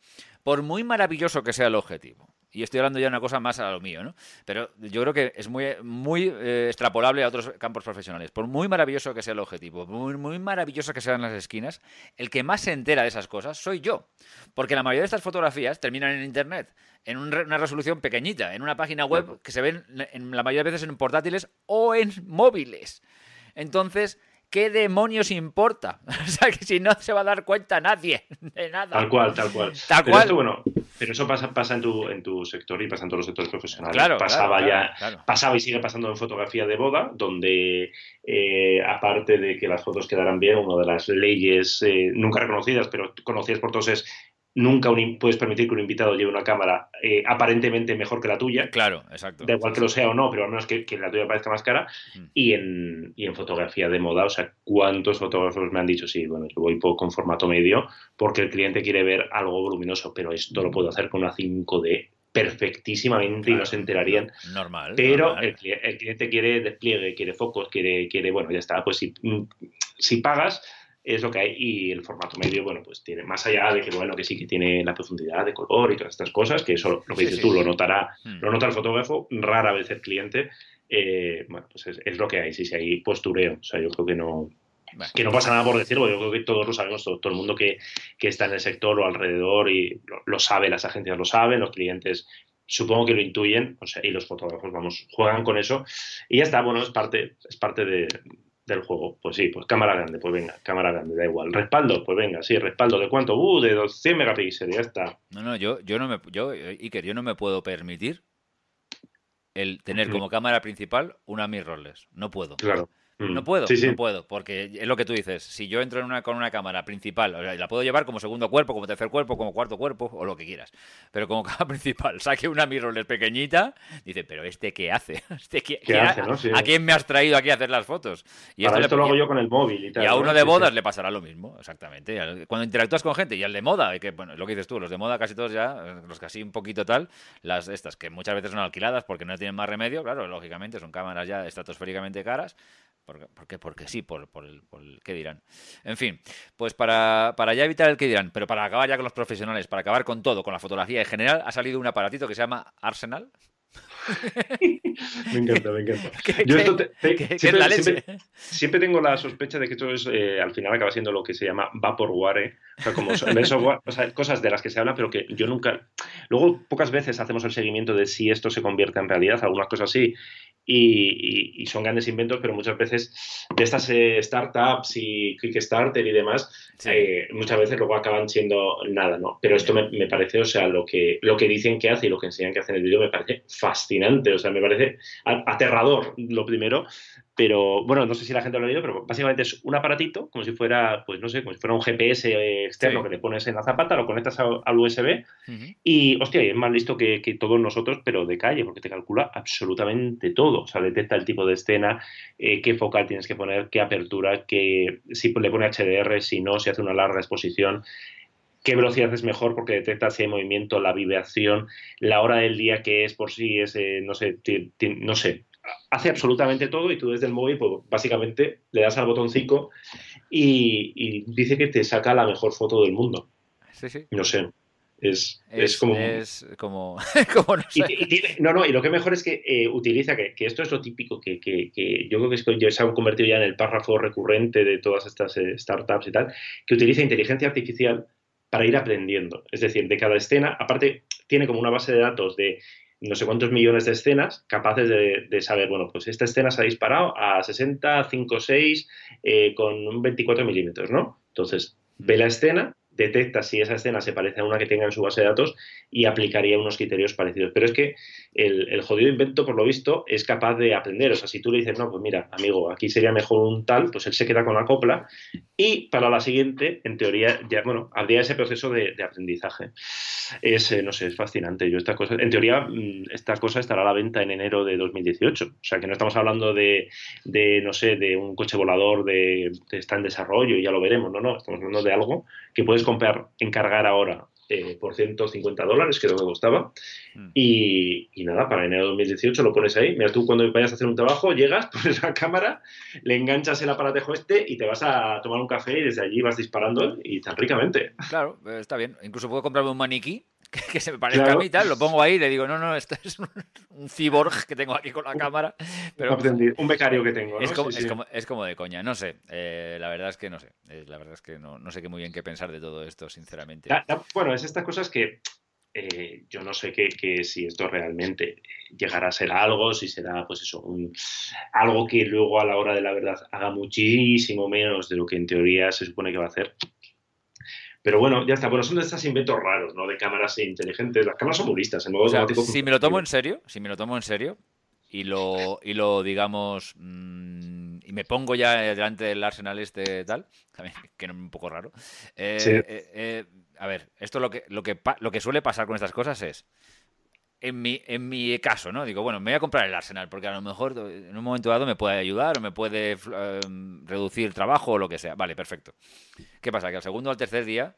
Speaker 1: por muy maravilloso que sea el objetivo, y estoy hablando ya de una cosa más a lo mío, ¿no? Pero yo creo que es muy, muy eh, extrapolable a otros campos profesionales. Por muy maravilloso que sea el objetivo, muy, muy maravilloso que sean las esquinas, el que más se entera de esas cosas soy yo. Porque la mayoría de estas fotografías terminan en Internet, en una resolución pequeñita, en una página web que se ven en la mayoría de veces en portátiles o en móviles. entonces ¿qué demonios importa? O sea, que si no se va a dar cuenta nadie de nada.
Speaker 2: Tal cual, tal cual.
Speaker 1: Tal
Speaker 2: pero
Speaker 1: cual.
Speaker 2: bueno, pero eso pasa, pasa en, tu, en tu sector y pasa en todos los sectores profesionales.
Speaker 1: Claro,
Speaker 2: Pasaba
Speaker 1: claro,
Speaker 2: ya,
Speaker 1: claro,
Speaker 2: pasaba y sigue pasando en fotografía de boda, donde eh, aparte de que las fotos quedaran bien, una de las leyes eh, nunca reconocidas, pero conocidas por todos es nunca un puedes permitir que un invitado lleve una cámara eh, aparentemente mejor que la tuya.
Speaker 1: Claro, exacto.
Speaker 2: Da igual que lo sea o no, pero al menos que, que la tuya parezca más cara.
Speaker 1: Mm.
Speaker 2: Y en, y en fotografía de moda, o sea, ¿cuántos fotógrafos me han dicho, sí, bueno, yo voy con formato medio porque el cliente quiere ver algo voluminoso, pero esto lo puedo hacer con una 5D perfectísimamente y no se enterarían.
Speaker 1: Normal.
Speaker 2: Pero
Speaker 1: normal.
Speaker 2: el, el cliente quiere despliegue, quiere focos, quiere, quiere bueno, ya está. Pues si, mm, si pagas, es lo que hay. Y el formato medio, bueno, pues tiene, más allá de que, bueno, que sí que tiene la profundidad de color y todas estas cosas, que eso lo que dices
Speaker 1: sí.
Speaker 2: tú lo notará,
Speaker 1: Mm.
Speaker 2: lo nota el fotógrafo, rara vez el cliente. eh, bueno, pues es, es lo que hay, sí, sí, hay postureo. O sea, yo creo que no,
Speaker 1: Bueno,
Speaker 2: que no pasa nada por decirlo, yo creo que todos lo sabemos, todo, todo el mundo que, que está en el sector o alrededor y lo, lo sabe, las agencias lo saben, los clientes supongo que lo intuyen, o sea, y los fotógrafos, vamos, juegan con eso y ya está, bueno, es parte, es parte de- del juego. Pues sí, pues cámara grande, pues venga, cámara grande, da igual. Respaldo, pues venga, sí, respaldo, ¿de cuánto? Uh, de 100 megapíxeles, ya está.
Speaker 1: No, no, yo, yo no me, yo, Iker, yo no me puedo permitir el tener como cámara principal una mirrorless. No puedo.
Speaker 2: Claro. Mm.
Speaker 1: No puedo,
Speaker 2: Sí, sí.
Speaker 1: no puedo, porque es lo que tú dices. Si yo entro en una, con una cámara principal, o sea, la puedo llevar como segundo cuerpo, como tercer cuerpo, como cuarto cuerpo, o lo que quieras. Pero como cámara principal, saque una mirrorless pequeñita, dice, pero ¿este qué hace? ¿Este qué,
Speaker 2: ¿Qué
Speaker 1: qué
Speaker 2: hace,
Speaker 1: ha-
Speaker 2: no? Sí.
Speaker 1: ¿A quién me has traído aquí a hacer las fotos? Y
Speaker 2: Para esto lo hago yo con el móvil y tal.
Speaker 1: y a
Speaker 2: ¿no?
Speaker 1: uno de bodas le pasará lo mismo, exactamente. Cuando interactúas con gente y al de moda, que bueno, lo que dices tú, los de moda casi todos ya, eh, los casi un poquito tal, las estas que muchas veces son alquiladas porque no tienen más remedio, claro, lógicamente son cámaras ya estratosféricamente caras. Porque, porque, porque sí, por, por el, por el qué dirán. En fin, pues para, para ya evitar el qué dirán, pero para acabar ya con los profesionales, para acabar con todo, con la fotografía en general, ha salido un aparatito que se llama Arsenal.
Speaker 2: Me encanta, me encanta.
Speaker 1: ¿Qué-
Speaker 2: Yo esto te- te-
Speaker 1: qué-
Speaker 2: siempre- tengo la sospecha de que esto es, eh, al final acaba siendo lo que se llama vaporware, o sea, como software, o sea, cosas de las que se habla, pero que yo nunca... Luego, pocas veces hacemos el seguimiento de si esto se convierte en realidad, algunas cosas sí, y, y- y son grandes inventos, pero muchas veces de estas eh, startups y Kickstarter y demás,
Speaker 1: Sí.
Speaker 2: eh, muchas veces luego acaban siendo nada, ¿no? Pero esto me, me parece, o sea, lo que, lo que dicen que hace y lo que enseñan que hace en el vídeo me parece fascinante, o sea, me parece aterrador lo primero, pero bueno, no sé si la gente lo ha leído, pero básicamente es un aparatito, como si fuera, pues no sé, como si fuera un GPS externo
Speaker 1: Sí.
Speaker 2: que le pones en la zapata, lo conectas a- al USB
Speaker 1: Ujú.
Speaker 2: y, hostia, es más listo que, que todos nosotros, pero de calle, porque te calcula absolutamente todo. O sea, detecta el tipo de escena, eh, qué focal tienes que poner, qué apertura, qué, si le pone HDR, si no, si hace una larga exposición, qué velocidad es mejor porque detecta si hay movimiento, la vibración, la hora del día que es por si es, eh, no sé, no sé. Hace absolutamente todo y tú desde el móvil, pues básicamente le das al botoncito y, y dice que te saca la mejor foto del mundo.
Speaker 1: Sí, sí.
Speaker 2: No sé. Es, es, como.
Speaker 1: es como, como no
Speaker 2: Y,
Speaker 1: sé.
Speaker 2: y tiene- no, no, y lo que mejor es que eh, utiliza, que, que esto es lo típico, que, que- que yo creo que es que se ha convertido ya en el párrafo recurrente de todas estas eh, startups y tal, que utiliza inteligencia artificial para ir aprendiendo. Es decir, de cada escena, aparte, tiene como una base de datos de no sé cuántos millones de escenas capaces de, de saber, bueno, pues esta escena se ha disparado a 60, 5, 6, eh, con un 24 milímetros, ¿no? Entonces, ve la escena, detecta si esa escena se parece a una que tenga en su base de datos y aplicaría unos criterios parecidos. Pero es que el, jodido invento, por lo visto, es capaz de aprender. O sea, si tú le dices, no, pues mira, amigo, aquí sería mejor un tal, pues él se queda con la copla y para la siguiente, en teoría, ya, bueno, habría ese proceso de, aprendizaje. Es, eh, no sé, es fascinante. Yo esta cosa, en teoría, mm, esta cosa estará a la venta en enero de 2018. O sea, que no estamos hablando de, de no sé, de un coche volador de, de está en desarrollo y ya lo veremos. No, no, estamos hablando de algo que puedes comprar, encargar ahora eh, por 150 dólares, que costaba.
Speaker 1: Mm.
Speaker 2: Y, y nada, para enero de 2018 lo pones ahí. Mira, tú cuando vayas a hacer un trabajo, llegas, pones la cámara, le enganchas el aparatejo este y te vas a tomar un café y desde allí vas disparando y tan ricamente.
Speaker 1: Claro, eh, está bien. Incluso puedo comprarme un maniquí que, que se me parezca
Speaker 2: Claro.
Speaker 1: a mí y tal. Lo pongo ahí y le digo, no, no, esto es un, un cyborg que tengo aquí con la cámara. Pero
Speaker 2: un becario que tengo. ¿no?
Speaker 1: es como,
Speaker 2: Sí,
Speaker 1: es,
Speaker 2: sí.
Speaker 1: como, es como de coña. No sé. eh, la verdad es que no sé. eh, la verdad es que no, no sé qué muy bien qué pensar de todo esto, sinceramente.
Speaker 2: Bueno, es estas cosas que eh, yo no sé qué, si esto realmente llegará a ser algo, si será pues eso, algo que luego a la hora de la verdad haga muchísimo menos de lo que en teoría se supone que va a hacer. Pero bueno, ya está. Bueno, son de estos inventos raros, ¿no? De cámaras inteligentes. Las cámaras son muy listas. En modo
Speaker 1: si me lo tomo en serio, si me lo tomo en serio y lo, y lo digamos, mm, y me pongo ya delante del Arsenal este tal, que es un poco raro. Eh, eh, eh, a ver, esto lo que, lo que, lo que suele pasar con estas cosas es, en mi, en mi caso, ¿no? Digo, bueno, me voy a comprar el Arsenal porque a lo mejor en un momento dado me puede ayudar o me puede em, reducir el trabajo o lo que sea. Vale, perfecto. ¿Qué pasa? Que al segundo o al tercer día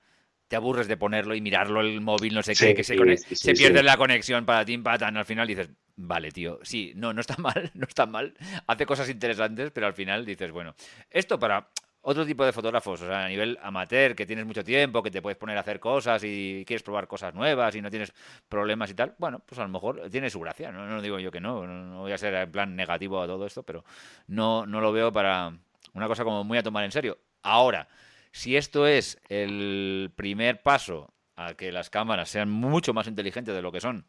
Speaker 1: te aburres de ponerlo y mirarlo el móvil, no sé qué, que se, se pierde la conexión para ti, patan. Al final dices, vale, tío, sí, no, no está mal, no está mal. Hace cosas interesantes, pero al final dices, bueno, esto para otro tipo de fotógrafos, o sea, a nivel amateur, que tienes mucho tiempo, que te puedes poner a hacer cosas y quieres probar cosas nuevas y no tienes problemas y tal, bueno, pues a lo mejor tiene su gracia, no, no digo yo que no, no voy a ser en plan negativo a todo esto, pero no, no lo veo para una cosa como muy a tomar en serio. Ahora, si esto es el primer paso a que las cámaras sean mucho más inteligentes de lo que son,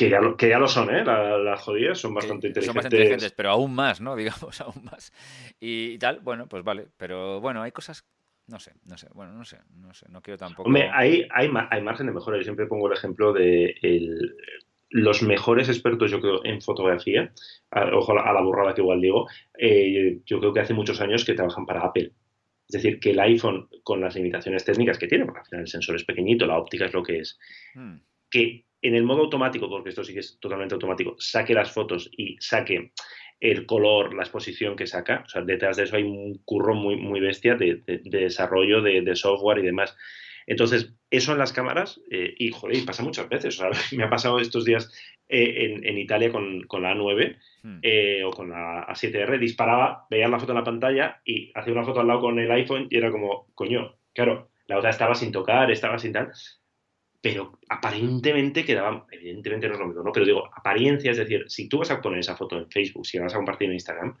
Speaker 2: que ya, lo, que ya lo son, ¿eh? las jodidas son bastante inteligentes. Son bastante inteligentes,
Speaker 1: pero aún más, ¿no? Digamos, aún más. Y, tal, bueno, pues vale. Pero bueno, hay cosas no sé, no sé, bueno, no sé, no sé, no quiero tampoco.
Speaker 2: Hombre, hay, hay, hay margen de mejora. Yo siempre pongo el ejemplo de los mejores expertos, yo creo, en fotografía, ojo a la burrada que igual digo, eh, yo creo que hace muchos años que trabajan para Apple. Es decir, que el iPhone, con las limitaciones técnicas que tiene, porque al final el sensor es pequeñito, la óptica es lo que es, hmm. que en el modo automático, porque esto sí que es totalmente automático, saque las fotos y saque el color, la exposición que saca. O sea, detrás de eso hay un curro muy, muy bestia de, desarrollo de, software y demás. Entonces, eso en las cámaras, eh, y joder, pasa muchas veces. O sea, me ha pasado estos días eh, en, Italia con, la A9 hmm. eh, o con la A7R, disparaba, veía la foto en la pantalla y hacía una foto al lado con el iPhone y era como, coño, claro, la otra estaba sin tocar, estaba sin tal pero aparentemente quedaba, evidentemente no es lo mismo, ¿no? Pero digo, apariencia, es decir, si tú vas a poner esa foto en Facebook, si la vas a compartir en Instagram,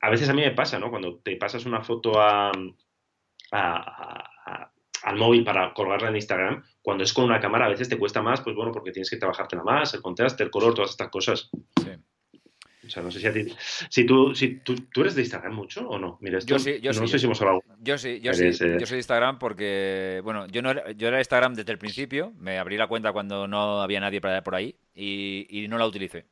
Speaker 2: a veces a mí me pasa, ¿no? Cuando te pasas una foto a, al móvil para colgarla en Instagram, cuando es con una cámara a veces te cuesta más, pues bueno, porque tienes que trabajártela más, el contraste, el color, todas estas cosas. Sí. O sea, no sé si a ti. Si tú, si tú, ¿tú eres de Instagram mucho o no? Mira, esto,
Speaker 1: yo sí, yo
Speaker 2: no sé si hemos hablado.
Speaker 1: Yo sí, yo sí. Yo soy de Instagram porque, bueno, yo, no era, yo era de Instagram desde el principio. Me abrí la cuenta cuando no había nadie para por ahí y, y no la utilicé.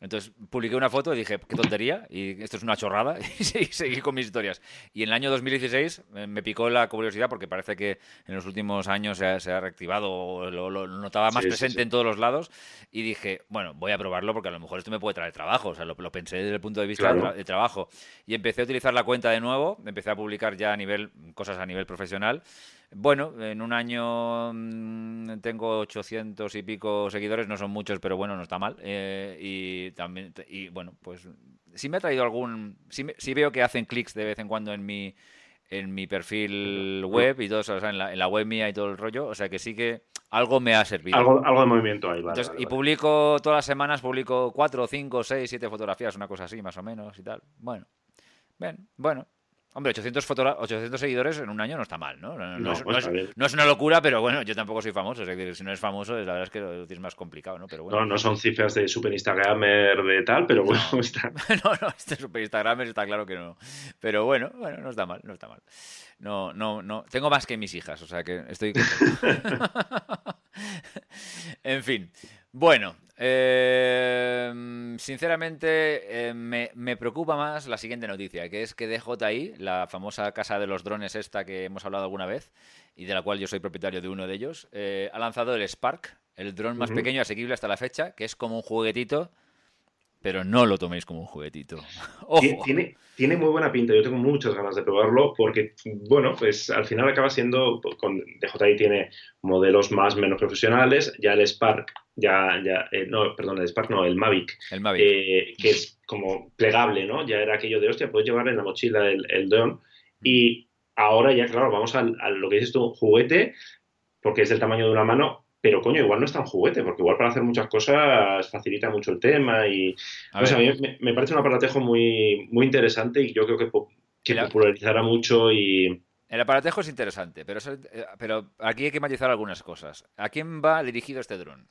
Speaker 1: Entonces publiqué una foto y dije, qué tontería, y esto es una chorrada, y seguí con mis historias. Y en el año 2016 eh, me picó la curiosidad porque parece que en los últimos años se ha, reactivado o lo, notaba más presente en todos los lados. Y dije, bueno, voy a probarlo porque a lo mejor esto me puede traer trabajo. O sea, lo, pensé desde el punto de vista de, trabajo. Y empecé a utilizar la cuenta de nuevo, empecé a publicar ya a nivel, cosas a nivel profesional. Bueno, en un año mm, tengo 800 y pico seguidores, no son muchos, pero bueno, no está mal. Eh, y también, y bueno, pues sí me ha traído algún. Sí, veo que hacen clics de vez en cuando en mi, en mi perfil web y todo eso, o sea, en la, en la, web mía y todo el rollo. O sea que sí que algo me ha servido.
Speaker 2: Algo, algo de movimiento ahí, vale,
Speaker 1: Y publico todas las semanas, publico 4, 5, 6, 7 fotografías, una cosa así, más o menos y tal. Bueno, bien, bueno. Hombre, 800, 800 seguidores en un año no está mal, ¿no? No, es, una locura, pero bueno, yo tampoco soy famoso. Es decir, si no es famoso, la verdad es que lo tienes más complicado, ¿no? Pero bueno.
Speaker 2: No, no son cifras de super Instagramer de tal, pero bueno, está.
Speaker 1: no, no, este super Instagramer está claro que no. Pero bueno, bueno, no está mal, no está mal. No, no, no. Tengo más que mis hijas, o sea que estoy. en fin. Bueno, eh, sinceramente eh, me, preocupa más la siguiente noticia, que es que DJI, la famosa casa de los drones esta que hemos hablado alguna vez y de la cual yo soy propietario de uno de ellos, eh, ha lanzado el Spark, el dron más pequeño asequible hasta la fecha, que es como un juguetito pero no lo toméis como un juguetito.
Speaker 2: Tiene, tiene muy buena pinta, yo tengo muchas ganas de probarlo porque, bueno, pues al final acaba siendo, con DJI tiene modelos más menos profesionales, ya el Spark, ya, ya eh, no, perdón, el Spark no, el Mavic,
Speaker 1: el Mavic.
Speaker 2: Eh, que es como plegable, ¿no? Ya era aquello de, hostia, puedes llevar en la mochila el, el drone y ahora ya, claro, vamos a, a lo que dices tú, juguete, porque es del tamaño de una mano, pero coño, igual no es tan juguete, porque igual para hacer muchas cosas facilita mucho el tema y a, mí me, parece un aparatejo muy, muy interesante y yo creo que, que popularizará mucho y,
Speaker 1: El aparatejo es interesante, pero, eh, pero aquí hay que matizar algunas cosas. ¿A quién va dirigido este dron?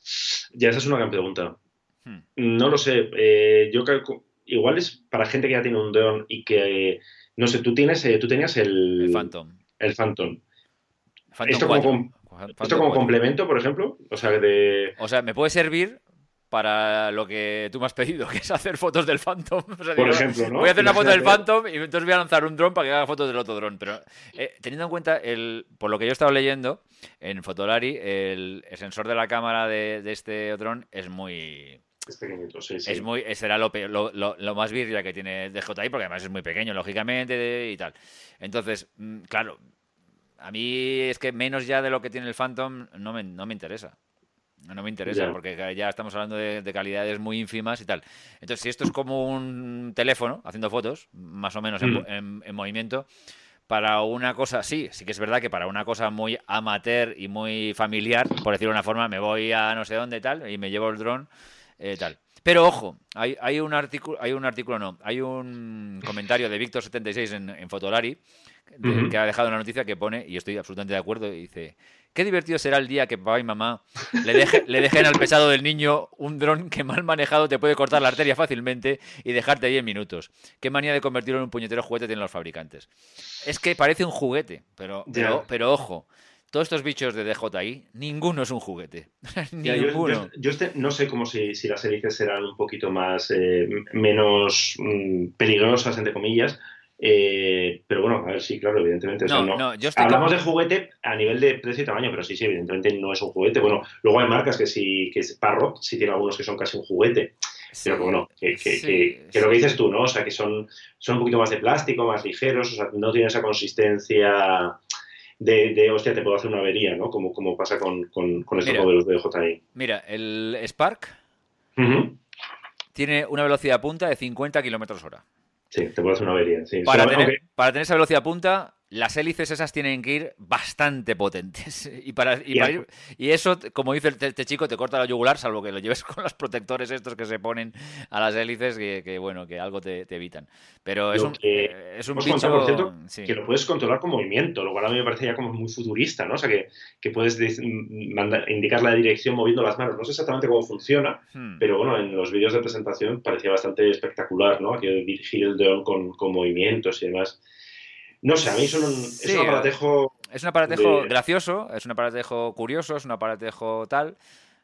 Speaker 2: Ya, esa es una gran pregunta. Hmm. No lo sé. Eh, yo creo que igual es para gente que ya tiene un dron y que, no sé, tú tienes, tú tenías el,
Speaker 1: el Phantom.
Speaker 2: El Phantom. esto, como, esto como complemento, por ejemplo, o sea, de...
Speaker 1: o sea, me puede servir para lo que tú me has pedido, que es hacer fotos del Phantom.
Speaker 2: Por ejemplo, ¿no?
Speaker 1: Voy a hacer una foto del Phantom y entonces voy a lanzar un dron para que haga fotos del otro dron. Pero eh, teniendo en cuenta, el, por lo que yo he estado leyendo, en Fotolari, el, sensor de la cámara de, este dron es muy...
Speaker 2: Es pequeñito, sí, sí.
Speaker 1: Es muy, será lo, lo, lo, más virria que tiene DJI, porque además es muy pequeño, lógicamente, y tal. Entonces, mm, claro, a mí es que menos ya de lo que tiene el Phantom no me, no me interesa. No me interesa, porque ya estamos hablando de, calidades muy ínfimas y tal. Entonces, si esto es como un teléfono haciendo fotos, más o menos en, mm. movimiento, para una cosa, sí, sí que es verdad que para una cosa muy amateur y muy familiar, por decirlo de una forma, me voy a no sé dónde tal y me llevo el dron eh, tal. Pero ojo, hay, hay, un artículo, hay un artículo, no, hay un comentario de Víctor76 en, en Fotolari que ha dejado una noticia que pone, y estoy absolutamente de acuerdo, y dice, qué divertido será el día que papá y mamá le, deje, le dejen al pesado del niño un dron que mal manejado te puede cortar la arteria fácilmente y dejarte ahí en minutos. Qué manía de convertirlo en un puñetero juguete tienen los fabricantes. Es que parece un juguete, pero, pero, ojo, todos estos bichos de DJI, ninguno es un juguete. ninguno.
Speaker 2: Yo, este, no sé cómo si, si, las hélices serán un poquito más eh, menos mm, peligrosas, entre comillas, eh, pero bueno, a ver, sí, claro, evidentemente. Hablamos de juguete a nivel de precio y tamaño, pero sí, sí, evidentemente no es un juguete. Bueno, luego hay marcas que sí, que es Parrot, sí tiene algunos que son casi un juguete. pero bueno, que, lo que dices tú, ¿no? O sea, que son, son un poquito más de plástico, más ligeros, o sea, no tienen esa consistencia de, de hostia, te puedo hacer una avería, ¿no? Como, como pasa con, con, estos modelos de JI.
Speaker 1: Mira, el Spark tiene una velocidad punta de 50 kilómetros hora.
Speaker 2: Sí, te puede hacer una avería. Sí.
Speaker 1: Para, tener, para tener esa velocidad punta, las hélices esas tienen que ir bastante potentes. Y para, y, eso, como dice este chico, te corta la yugular, salvo que lo lleves con los protectores estos que se ponen a las hélices, que, bueno, que algo te, evitan. Pero es un, eh, es un bicho...
Speaker 2: que lo puedes controlar con movimiento, lo cual a mí me parece ya como muy futurista, ¿no? O sea, que, que puedes indicar la dirección moviendo las manos. No sé exactamente cómo funciona, hmm. pero bueno, en los vídeos de presentación parecía bastante espectacular, ¿no? Que dirigir el dron con, con movimientos y demás. No sé, a mí son un, es un aparatejo.
Speaker 1: Es un aparatejo gracioso, es un aparatejo curioso, es un aparatejo tal.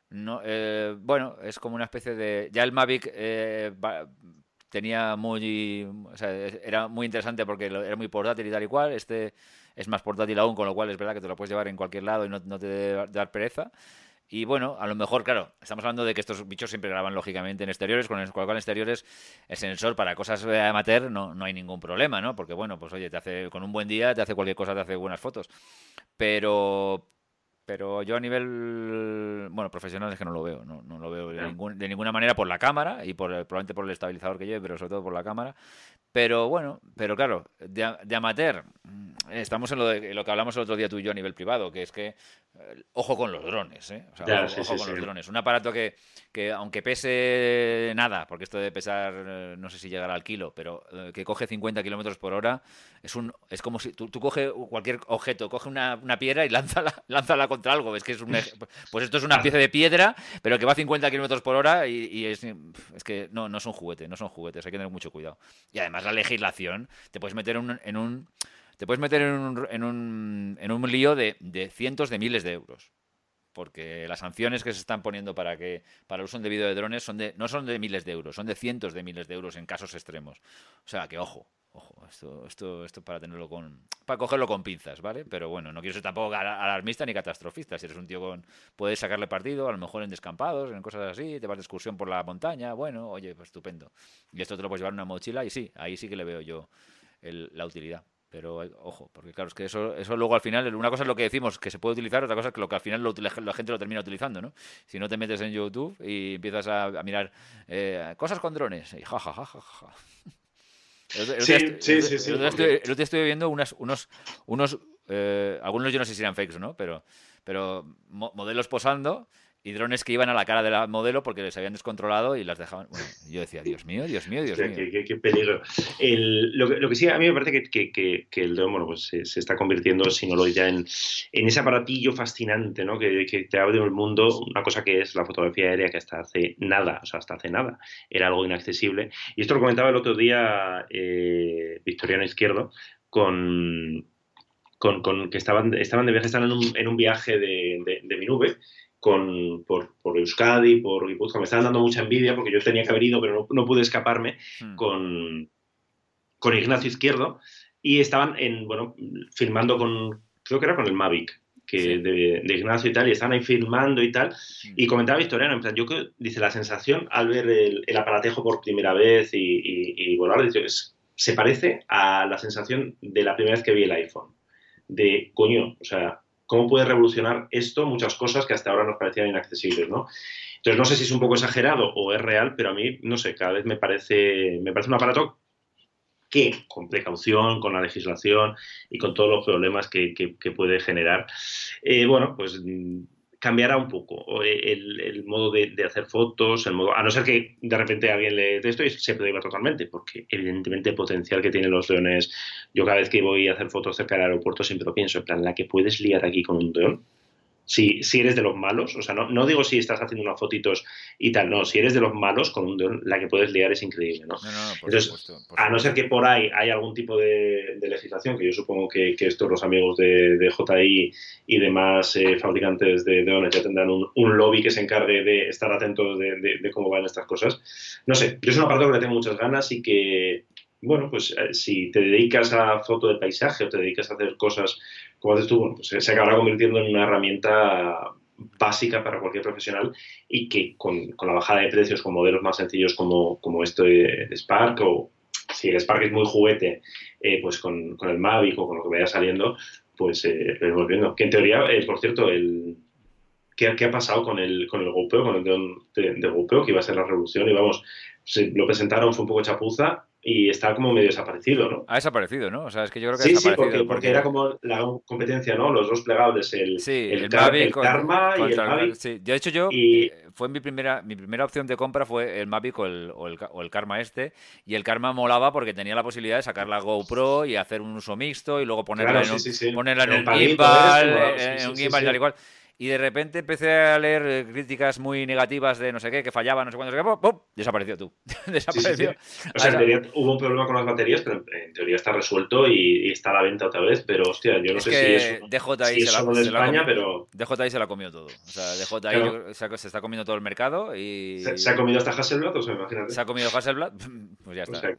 Speaker 1: No, eh, bueno, es como una especie de. Ya el Mavic eh, tenía muy. O sea, era muy interesante porque era muy portátil y tal y cual. Este es más portátil aún, con lo cual es verdad que te lo puedes llevar en cualquier lado y no, no te debe dar pereza. Y bueno, a lo mejor, claro, estamos hablando de que estos bichos siempre graban lógicamente en exteriores, con el cual en exteriores el sensor para cosas amateur no, no hay ningún problema, ¿no? Porque bueno, pues oye, te hace con un buen día, te hace cualquier cosa, te hace buenas fotos. Pero pero yo a nivel bueno profesional es que no lo veo no, no lo veo de, de, ninguna manera por la cámara y por probablemente por el estabilizador que lleve pero sobre todo por la cámara pero bueno pero claro de, de amateur mm, estamos en lo, de, lo que hablamos el otro día tú y yo a nivel privado que es que ojo con los drones, ¿eh? ojo, con los drones. Un aparato que, que, aunque pese nada, porque esto debe pesar, eh, no sé si llegará al kilo, pero eh, que coge 50 kilómetros por hora, es un es como si tú, tú coges cualquier objeto, coge una, una, piedra y lánzala, lánzala contra algo. Es que es un, pues esto es una pieza de piedra, pero que va a 50 kilómetros por hora y, es, es, que no, no son juguetes, no son juguetes, hay que tener mucho cuidado. Y además la legislación, te puedes meter en un te puedes meter en un, en un, en un lío de, de, cientos de miles de euros. Porque las sanciones que se están poniendo para que para el uso indebido de drones son de, no son de miles de euros, son de cientos de miles de euros en casos extremos. O sea que ojo, ojo, esto, esto, esto para tenerlo con. para cogerlo con pinzas, ¿vale? Pero bueno, no quiero ser tampoco alarmista ni catastrofista. Si eres un tío con. puedes sacarle partido, a lo mejor en descampados, en cosas así, te vas de excursión por la montaña, bueno, oye, pues estupendo. Y esto te lo puedes llevar en una mochila y sí, ahí sí que le veo yo la utilidad. Pero ojo, porque claro, es que eso, eso luego al final, una cosa es lo que decimos que se puede utilizar, otra cosa es que lo que al final la gente lo termina utilizando, ¿no? Si no te metes en YouTube y empiezas a, mirar eh, cosas con drones, y ja, ja, ja, ja, ja.
Speaker 2: sí, sí, sí, sí.
Speaker 1: El otro estoy viendo unas, unos, unos eh, algunos yo no sé si eran fakes, ¿no? Pero, pero modelos posando y drones que iban a la cara de la modelo porque les habían descontrolado y las dejaban. Bueno, yo decía, Dios mío, Dios mío, Dios mío.
Speaker 2: Qué, peligro. lo, que, sí, a mí me parece que, el dron bueno, pues se, está convirtiendo, si no lo ya, en, en ese aparatillo fascinante ¿no? que, te abre el mundo, una cosa que es la fotografía aérea que hasta hace nada, o sea, hasta hace nada, era algo inaccesible. Y esto lo comentaba el otro día eh, Victoriano Izquierdo con, con, que estaban, estaban de viaje, estaban en un, en un viaje de, de mi nube con, por, por, Euskadi, por Guipúzcoa. Me estaban dando mucha envidia porque yo tenía que haber ido, pero no, pude escaparme hmm. con, con Ignacio Izquierdo. Y estaban en, bueno, filmando con, creo que era con el Mavic, que de, Ignacio y tal, y estaban ahí filmando y tal. Hmm. Y comentaba Victoriano, en plan, yo que, dice, la sensación al ver el, aparatejo por primera vez y, y, volar, dice, se parece a la sensación de la primera vez que vi el iPhone. De, coño, o sea, cómo puede revolucionar esto muchas cosas que hasta ahora nos parecían inaccesibles, ¿no? Entonces, no sé si es un poco exagerado o es real, pero a mí, no sé, cada vez me parece, me parece un aparato que, con precaución, con la legislación y con todos los problemas que, puede generar, eh, bueno, pues cambiará un poco el, modo de, hacer fotos, el modo, a no ser que de repente alguien le de esto y se prohíba totalmente, porque evidentemente el potencial que tienen los leones, yo cada vez que voy a hacer fotos cerca del aeropuerto siempre lo pienso, en plan, la que puedes liar aquí con un león, si, si eres de los malos, o sea, no, no digo si estás haciendo unas fotitos y tal, no, si eres de los malos, con un la que puedes liar es increíble, ¿no? Entonces, a no ser que por ahí hay algún tipo de, legislación, que yo supongo que, que estos los amigos de, de JI y demás eh, fabricantes de drones ya tendrán un, un, lobby que se encargue de estar atentos de, de, cómo van estas cosas. No sé, yo es un aparato que le tengo muchas ganas y que, bueno, pues eh, si te dedicas a foto de paisaje o te dedicas a hacer cosas como haces tú, pues se acabará convirtiendo en una herramienta básica para cualquier profesional y que con, la bajada de precios con modelos más sencillos como, como este de Spark o si el Spark es muy juguete, eh, pues con, el Mavic o con lo que vaya saliendo, pues eh, lo iremos viendo. Que en teoría, eh, por cierto, el, ¿qué, ha pasado con el, con el GoPro, con el de, de, GoPro, que iba a ser la revolución? Y vamos, lo presentaron, fue un poco chapuza y está como medio desaparecido, ¿no?
Speaker 1: Ha desaparecido, ¿no? O sea, es que yo creo que
Speaker 2: sí,
Speaker 1: ha.
Speaker 2: Sí, porque, porque, era como la competencia, ¿no? Los dos plegables, el, el, Karma y el Mavic.
Speaker 1: Sí, de hecho yo, eh, fue mi primera, mi primera opción de compra fue el Mavic o el, o el, Karma este, y el Karma molaba porque tenía la posibilidad de sacar la GoPro y hacer un uso mixto y luego ponerla en un, ponerla en, un gimbal, en un gimbal y tal y cual y de repente empecé a leer eh, críticas muy negativas de no sé qué, que fallaba, no sé cuándo, no sé qué, ¡pum! desapareció tú. desapareció.
Speaker 2: O sea, en teoría hubo un problema con las baterías, pero en teoría está resuelto y, está a la venta otra vez, pero hostia, yo no sé si es,
Speaker 1: DJI
Speaker 2: se la, España, pero...
Speaker 1: DJI se la comió todo. O sea, DJI se, está comiendo todo el mercado y...
Speaker 2: ¿Se, ha comido hasta Hasselblad? O sea, imagínate.
Speaker 1: ¿Se ha comido Hasselblad? Pues ya está.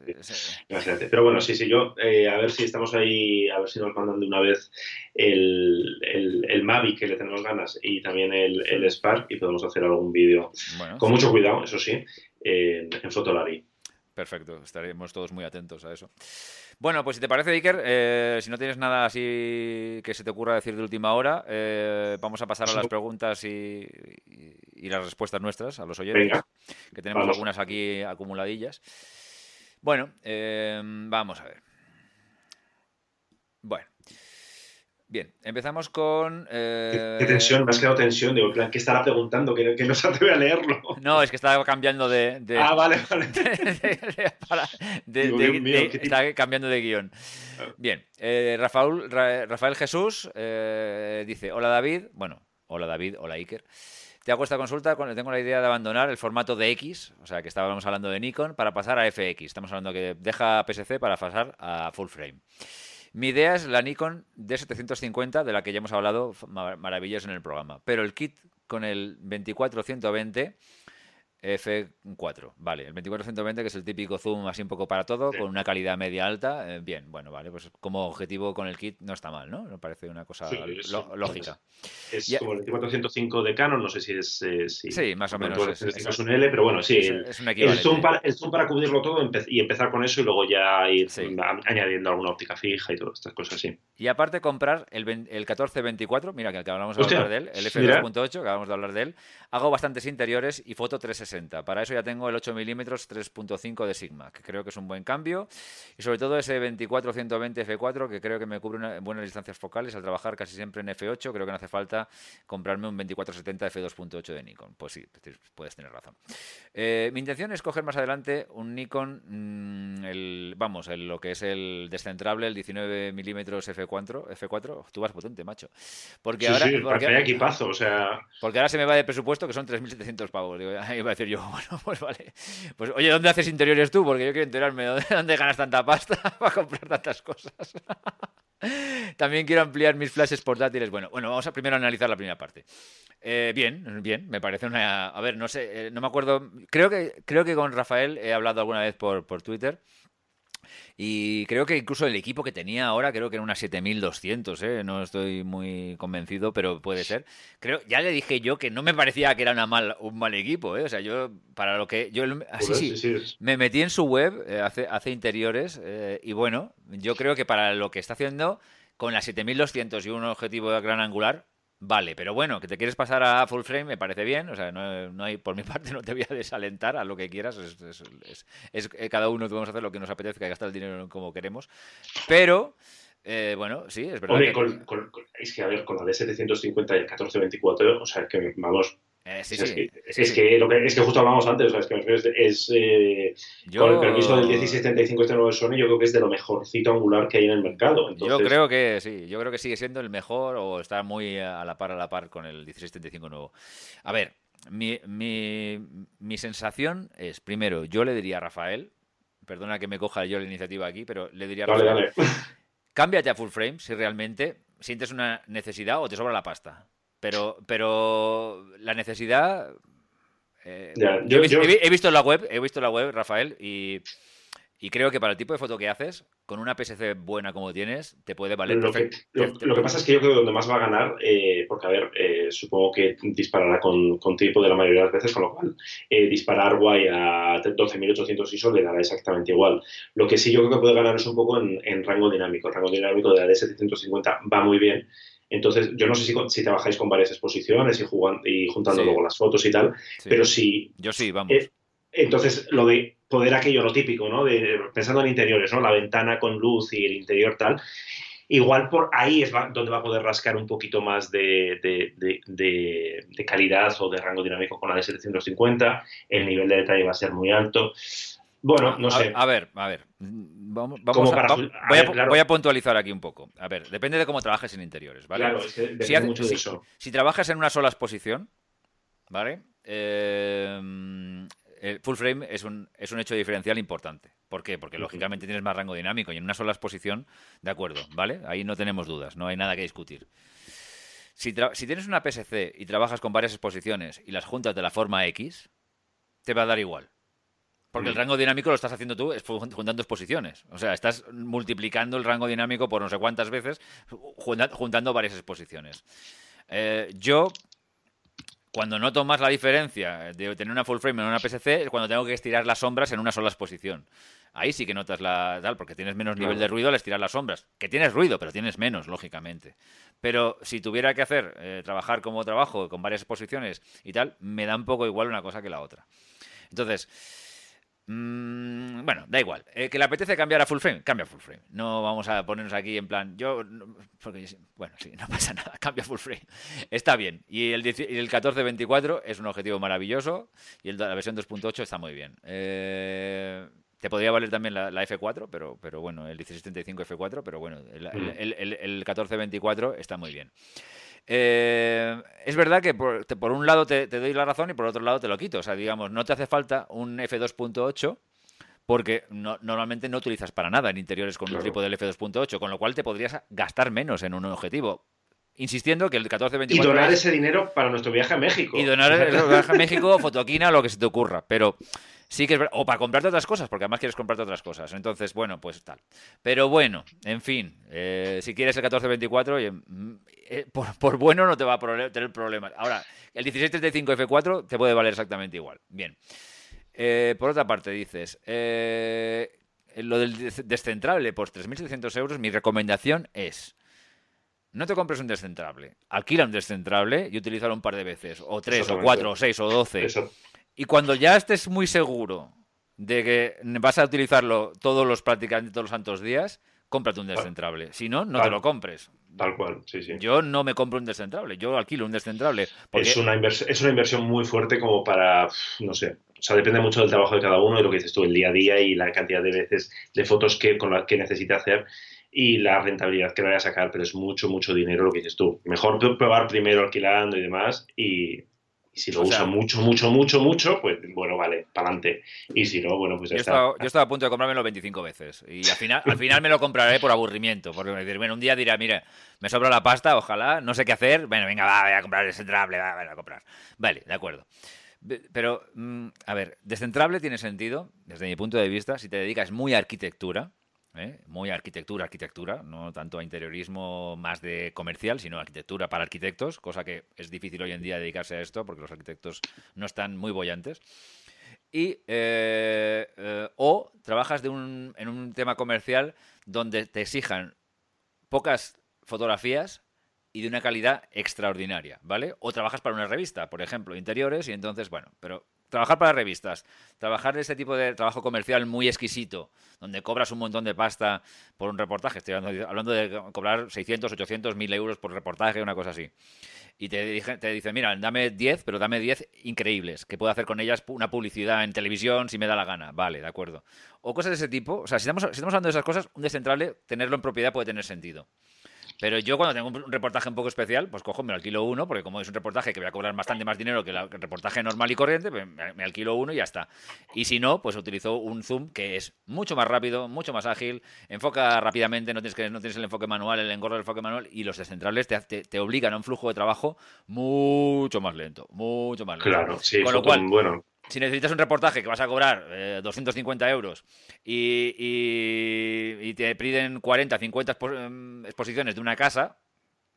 Speaker 2: imagínate. Pero bueno, sí, sí, yo, eh, a ver si estamos ahí, a ver si nos mandan de una vez el, el, el Mavic que le tenemos ganas y también el, el Spark y podemos hacer algún vídeo con mucho cuidado, eso sí, en, en Fotolari.
Speaker 1: Perfecto, estaremos todos muy atentos a eso. Bueno, pues si te parece, Iker, eh, si no tienes nada así que se te ocurra decir de última hora, eh, vamos a pasar a las preguntas y, y, las respuestas nuestras a los oyentes, que tenemos algunas aquí acumuladillas. Bueno, eh, vamos a ver. Bueno, Bien, empezamos con.
Speaker 2: ¿Qué, eh, tensión, me has quedado tensión. Digo, ¿qué estará preguntando? Que, no se atreve a leerlo.
Speaker 1: No, es que estaba cambiando de.
Speaker 2: ah, vale, vale.
Speaker 1: está cambiando de guion. Ah. Bien, eh, Rafael, Rafael Jesús eh, dice: Hola David. Bueno, hola David, hola Iker. Te hago esta consulta tengo la idea de abandonar el formato de X, o sea que estábamos hablando de Nikon, para pasar a FX. Estamos hablando que deja PSC para pasar a full frame. Mi idea es la Nikon D750, de la que ya hemos hablado maravilloso en el programa. Pero el kit con el 24120 F4, vale. El 2420, que es el típico zoom así un poco para todo, con una calidad media alta. Eh, bien, bueno, vale. Pues como objetivo con el kit no está mal, ¿no? Me parece una cosa lógica.
Speaker 2: Es, como el 2405 de Canon, no sé si es. Eh,
Speaker 1: sí, más o menos.
Speaker 2: Es, un L, pero bueno, sí. Es, el, zoom para, el, zoom para, cubrirlo todo y empezar con eso y luego ya ir añadiendo alguna óptica fija y todas estas cosas, sí.
Speaker 1: Y aparte, comprar el, el 1424, mira que acabamos de hablar de él, el F2.8, acabamos de hablar de él. Hago bastantes interiores y foto 360 60. Para eso ya tengo el 8 milímetros 3.5 de Sigma, que creo que es un buen cambio. Y sobre todo ese 24-120 f4, que creo que me cubre buenas distancias focales al trabajar casi siempre en f8. Creo que no hace falta comprarme un 24-70 f2.8 de Nikon. Pues sí, puedes tener razón. Eh, mi intención es coger más adelante un Nikon, mm, el, vamos, el, lo que es el descentrable, el 19 milímetros f4, f4. Tú vas potente, macho. Porque ahora,
Speaker 2: sí,
Speaker 1: porque,
Speaker 2: equipazo, o sea...
Speaker 1: Porque ahora se me va de presupuesto que son 3.700 pavos. Digo, va a decir yo, bueno, pues vale. Pues oye, ¿dónde haces interiores tú? Porque yo quiero enterarme de dónde ganas tanta pasta para comprar tantas cosas. También quiero ampliar mis flashes portátiles. Bueno, bueno, vamos a primero analizar la primera parte. Eh, bien, bien, me parece una. A ver, no sé, eh, no me acuerdo. Creo que, creo que con Rafael he hablado alguna vez por, por Twitter. Y creo que incluso el equipo que tenía ahora, creo que era una 7200, ¿eh? no estoy muy convencido, pero puede ser. Creo, ya le dije yo que no me parecía que era una mal, un mal equipo, ¿eh? o sea, yo, para lo que. yo así, sí, me metí en su web, eh, hace, hace interiores, eh, y bueno, yo creo que para lo que está haciendo, con la 7200 y un objetivo de gran angular, Vale, pero bueno, que te quieres pasar a full frame me parece bien, o sea, no, hay, por mi parte no te voy a desalentar a lo que quieras, es, cada uno podemos hacer lo que nos apetezca y gastar el dinero como queremos, pero eh, bueno, sí, es verdad.
Speaker 2: que... es que a ver, con la D750 y el 1424, o sea, que vamos,
Speaker 1: eh,
Speaker 2: es, Que, es, que, lo que, es que justo hablamos antes, o sea, es que es, eh, con el permiso del 1675 este nuevo Sony, yo creo que es de lo mejorcito angular que hay en el mercado.
Speaker 1: Yo creo que sí, yo creo que sigue siendo el mejor o está muy a la par a la par con el 1675 nuevo. A ver, mi, mi, mi sensación es, primero, yo le diría a Rafael, perdona que me coja yo la iniciativa aquí, pero le diría a Rafael, cámbiate a full frame si realmente sientes una necesidad o te sobra la pasta. Pero, pero la necesidad. Eh, yo, he, visto la web, he visto la web, Rafael, y, creo que para el tipo de foto que haces, con una PSC buena como tienes, te puede valer
Speaker 2: lo Que, lo, que pasa es que yo creo que donde más va a ganar, eh, porque a ver, eh, supongo que disparará con, con tipo de la mayoría de las veces, con lo cual disparar guay a 12.800 ISO le dará exactamente igual. Lo que sí yo creo que puede ganar es un poco en, en rango dinámico. El rango dinámico de la D750 va muy bien entonces, yo no sé si, si trabajáis con varias exposiciones y, jugando, y juntando luego las fotos y tal, pero si...
Speaker 1: Yo sí, vamos.
Speaker 2: Eh, entonces, lo de poder aquello, lo típico, ¿no? De, pensando en interiores, ¿no? La ventana con luz y el interior tal. Igual por ahí es donde va a poder rascar un poquito más de, de, calidad o de rango dinámico con la de 750. El nivel de detalle va a ser muy alto. Bueno, no sé.
Speaker 1: A, ver, a ver. Vamos, vamos a, voy, a, puntualizar aquí un poco. A ver, depende de cómo trabajes en interiores, ¿vale?
Speaker 2: Claro, es que depende mucho de eso.
Speaker 1: Si trabajas en una sola exposición, ¿vale? Eh, el full frame es un, es un hecho diferencial importante. ¿Por qué? Porque lógicamente tienes más rango dinámico y en una sola exposición, de acuerdo, ¿vale? Ahí no tenemos dudas, no hay nada que discutir. Si, si tienes una PSC y trabajas con varias exposiciones y las juntas de la forma X, te va a dar igual. Porque el mm. rango dinámico lo estás haciendo tú juntando exposiciones. O sea, estás multiplicando el rango dinámico por no sé cuántas veces juntando varias exposiciones. Eh, yo, cuando noto más la diferencia de tener una full frame en una PSC, es cuando tengo que estirar las sombras en una sola exposición. Ahí sí que notas la tal, porque tienes menos nivel de ruido al estirar las sombras. Que tienes ruido, pero tienes menos, lógicamente. Pero si tuviera que hacer, eh, trabajar como trabajo, con varias exposiciones y tal, me da un poco igual una cosa que la otra. Entonces, Mm, bueno, da igual. Eh, que le apetece cambiar a full frame, cambia a full frame. No vamos a ponernos aquí en plan, yo, porque, bueno, sí, no pasa nada, cambia full frame. Está bien. Y el, el 1424 es un objetivo maravilloso y el, la versión 2.8 está muy bien. Eh, te podría valer también la, F4, pero, pero bueno, el 1675 F4, pero bueno, el, el, el 1424 está muy bien. Eh, es verdad que por, un lado te, doy la razón y por otro lado te lo quito. O sea, digamos, no te hace falta un F2.8 porque normalmente no utilizas para nada en interiores con un tipo del F2.8, con lo cual te podrías gastar menos en un objetivo. Insistiendo que el 1424.
Speaker 2: Y donar ese dinero para nuestro viaje a México.
Speaker 1: Y donar el viaje a México, fotoquina, lo que se te ocurra. Pero sí que es verdad. O para comprarte otras cosas, porque además quieres comprarte otras cosas. Entonces, bueno, pues tal. Pero bueno, en fin, eh, si quieres el 1424, mm, eh, por, bueno no te va a tener problemas. Ahora, el 1635 F4 te puede valer exactamente igual. Bien. Eh, por otra parte, dices, lo del descentrable por 3.700 euros, mi recomendación es... No te compres un descentrable. Alquila un descentrable y utilízalo un par de veces. O tres, o cuatro, o seis, o doce Y cuando ya estés muy seguro de que vas a utilizarlo todos los prácticamente todos los santos días, cómprate un descentrable. Si no, no te lo compres.
Speaker 2: Tal cual, sí, sí.
Speaker 1: Yo no me compro un descentrable, yo alquilo un descentrable.
Speaker 2: Es, una es una inversión muy fuerte como para, no sé, o sea, depende mucho del trabajo de cada uno y lo que dices tú, el día a día y la cantidad de veces de fotos que, con las que necesite hacer y la rentabilidad que vaya a sacar, pero es mucho, mucho dinero lo que dices tú. Mejor probar primero alquilando y demás y, si lo usa mucho, mucho, mucho, mucho, pues bueno, vale, para adelante. Y si no, bueno, pues ya
Speaker 1: yo
Speaker 2: está.
Speaker 1: Estaba, yo estaba a punto de comprármelo 25 veces. Y al final, al final me lo compraré por aburrimiento. Porque me bueno, un día dirá, mire, me sobra la pasta, ojalá, no sé qué hacer. Bueno, venga, va, voy a comprar descentrable, va, voy a comprar. Vale, de acuerdo. Pero, mm, a ver, descentrable tiene sentido, desde mi punto de vista, si te dedicas muy a arquitectura, ¿eh? muy arquitectura, arquitectura, no tanto a interiorismo más de comercial, sino arquitectura para arquitectos, cosa que es difícil hoy en día dedicarse a esto porque los arquitectos no están muy bollantes. Y, eh, eh, o trabajas de un, en un tema comercial donde te exijan pocas fotografías y de una calidad extraordinaria, ¿vale? O trabajas para una revista, por ejemplo, interiores, y entonces, bueno, pero trabajar para revistas, trabajar de este tipo de trabajo comercial muy exquisito, donde cobras un montón de pasta por un reportaje, estoy hablando, de cobrar 600, 800, 1000 euros por reportaje, una cosa así. Y te, te dicen, mira, dame 10, pero dame 10 increíbles, que puedo hacer con ellas una publicidad en televisión si me da la gana. Vale, de acuerdo. O cosas de ese tipo. O sea, si estamos, si estamos hablando de esas cosas, un descentrable, tenerlo en propiedad puede tener sentido. Pero yo cuando tengo un reportaje un poco especial, pues cojo, me alquilo uno, porque como es un reportaje que voy a cobrar bastante más dinero que, el reportaje normal y corriente, pues me, alquilo uno y ya está. Y si no, pues utilizo un zoom que es mucho más rápido, mucho más ágil, enfoca rápidamente, no tienes, que, no tienes el enfoque manual, el engorro del enfoque manual, y los descentrables te, te, obligan a un flujo de trabajo mucho más lento, mucho más lento.
Speaker 2: Claro, sí, Con lo cual, bueno
Speaker 1: si necesitas un reportaje que vas a cobrar 250 eh, euros y, y, te piden 40, 50 em, exposiciones de una casa,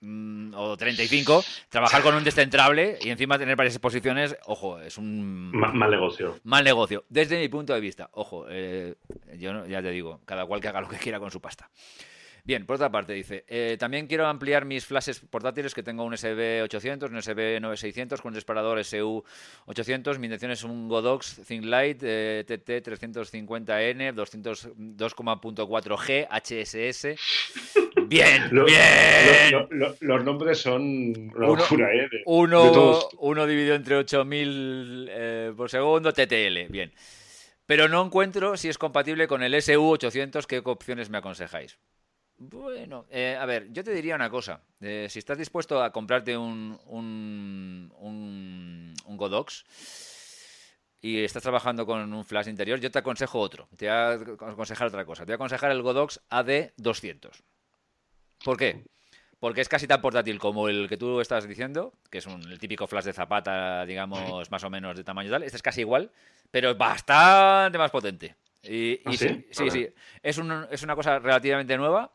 Speaker 1: mm, o 35, trabajar con un descentrable y encima tener varias exposiciones, ojo, es un...
Speaker 2: mal negocio.
Speaker 1: Mal negocio, desde mi punto de vista. Ojo, eh, yo ya te digo, cada cual que haga lo que quiera con su pasta. Bien, por otra parte dice, eh, también quiero ampliar mis flashes portátiles que tengo un SB800, un SB9600 con un disparador SU 800. Mi intención es un Godox ThinkLight eh, TT350N 2.4G HSS. Bien, bien.
Speaker 2: los nombres son locura, ¿eh?
Speaker 1: uno, uno dividido entre 8000 eh, por segundo, TTL. Bien. Pero no encuentro si es compatible con el SU800. ¿Qué opciones me aconsejáis? Bueno, eh, a ver, yo te diría una cosa. Eh, si estás dispuesto a comprarte un, un, un, Godox y estás trabajando con un flash interior, yo te aconsejo otro. Te voy a aconsejar otra cosa. Te voy a aconsejar el Godox AD200. ¿Por qué? Porque es casi tan portátil como el que tú estás diciendo, que es un, el típico flash de zapata, digamos, más o menos de tamaño tal. Este es casi igual, pero es bastante más potente. Y,
Speaker 2: ¿Ah, sí?
Speaker 1: Sí, sí, Es, es una cosa relativamente nueva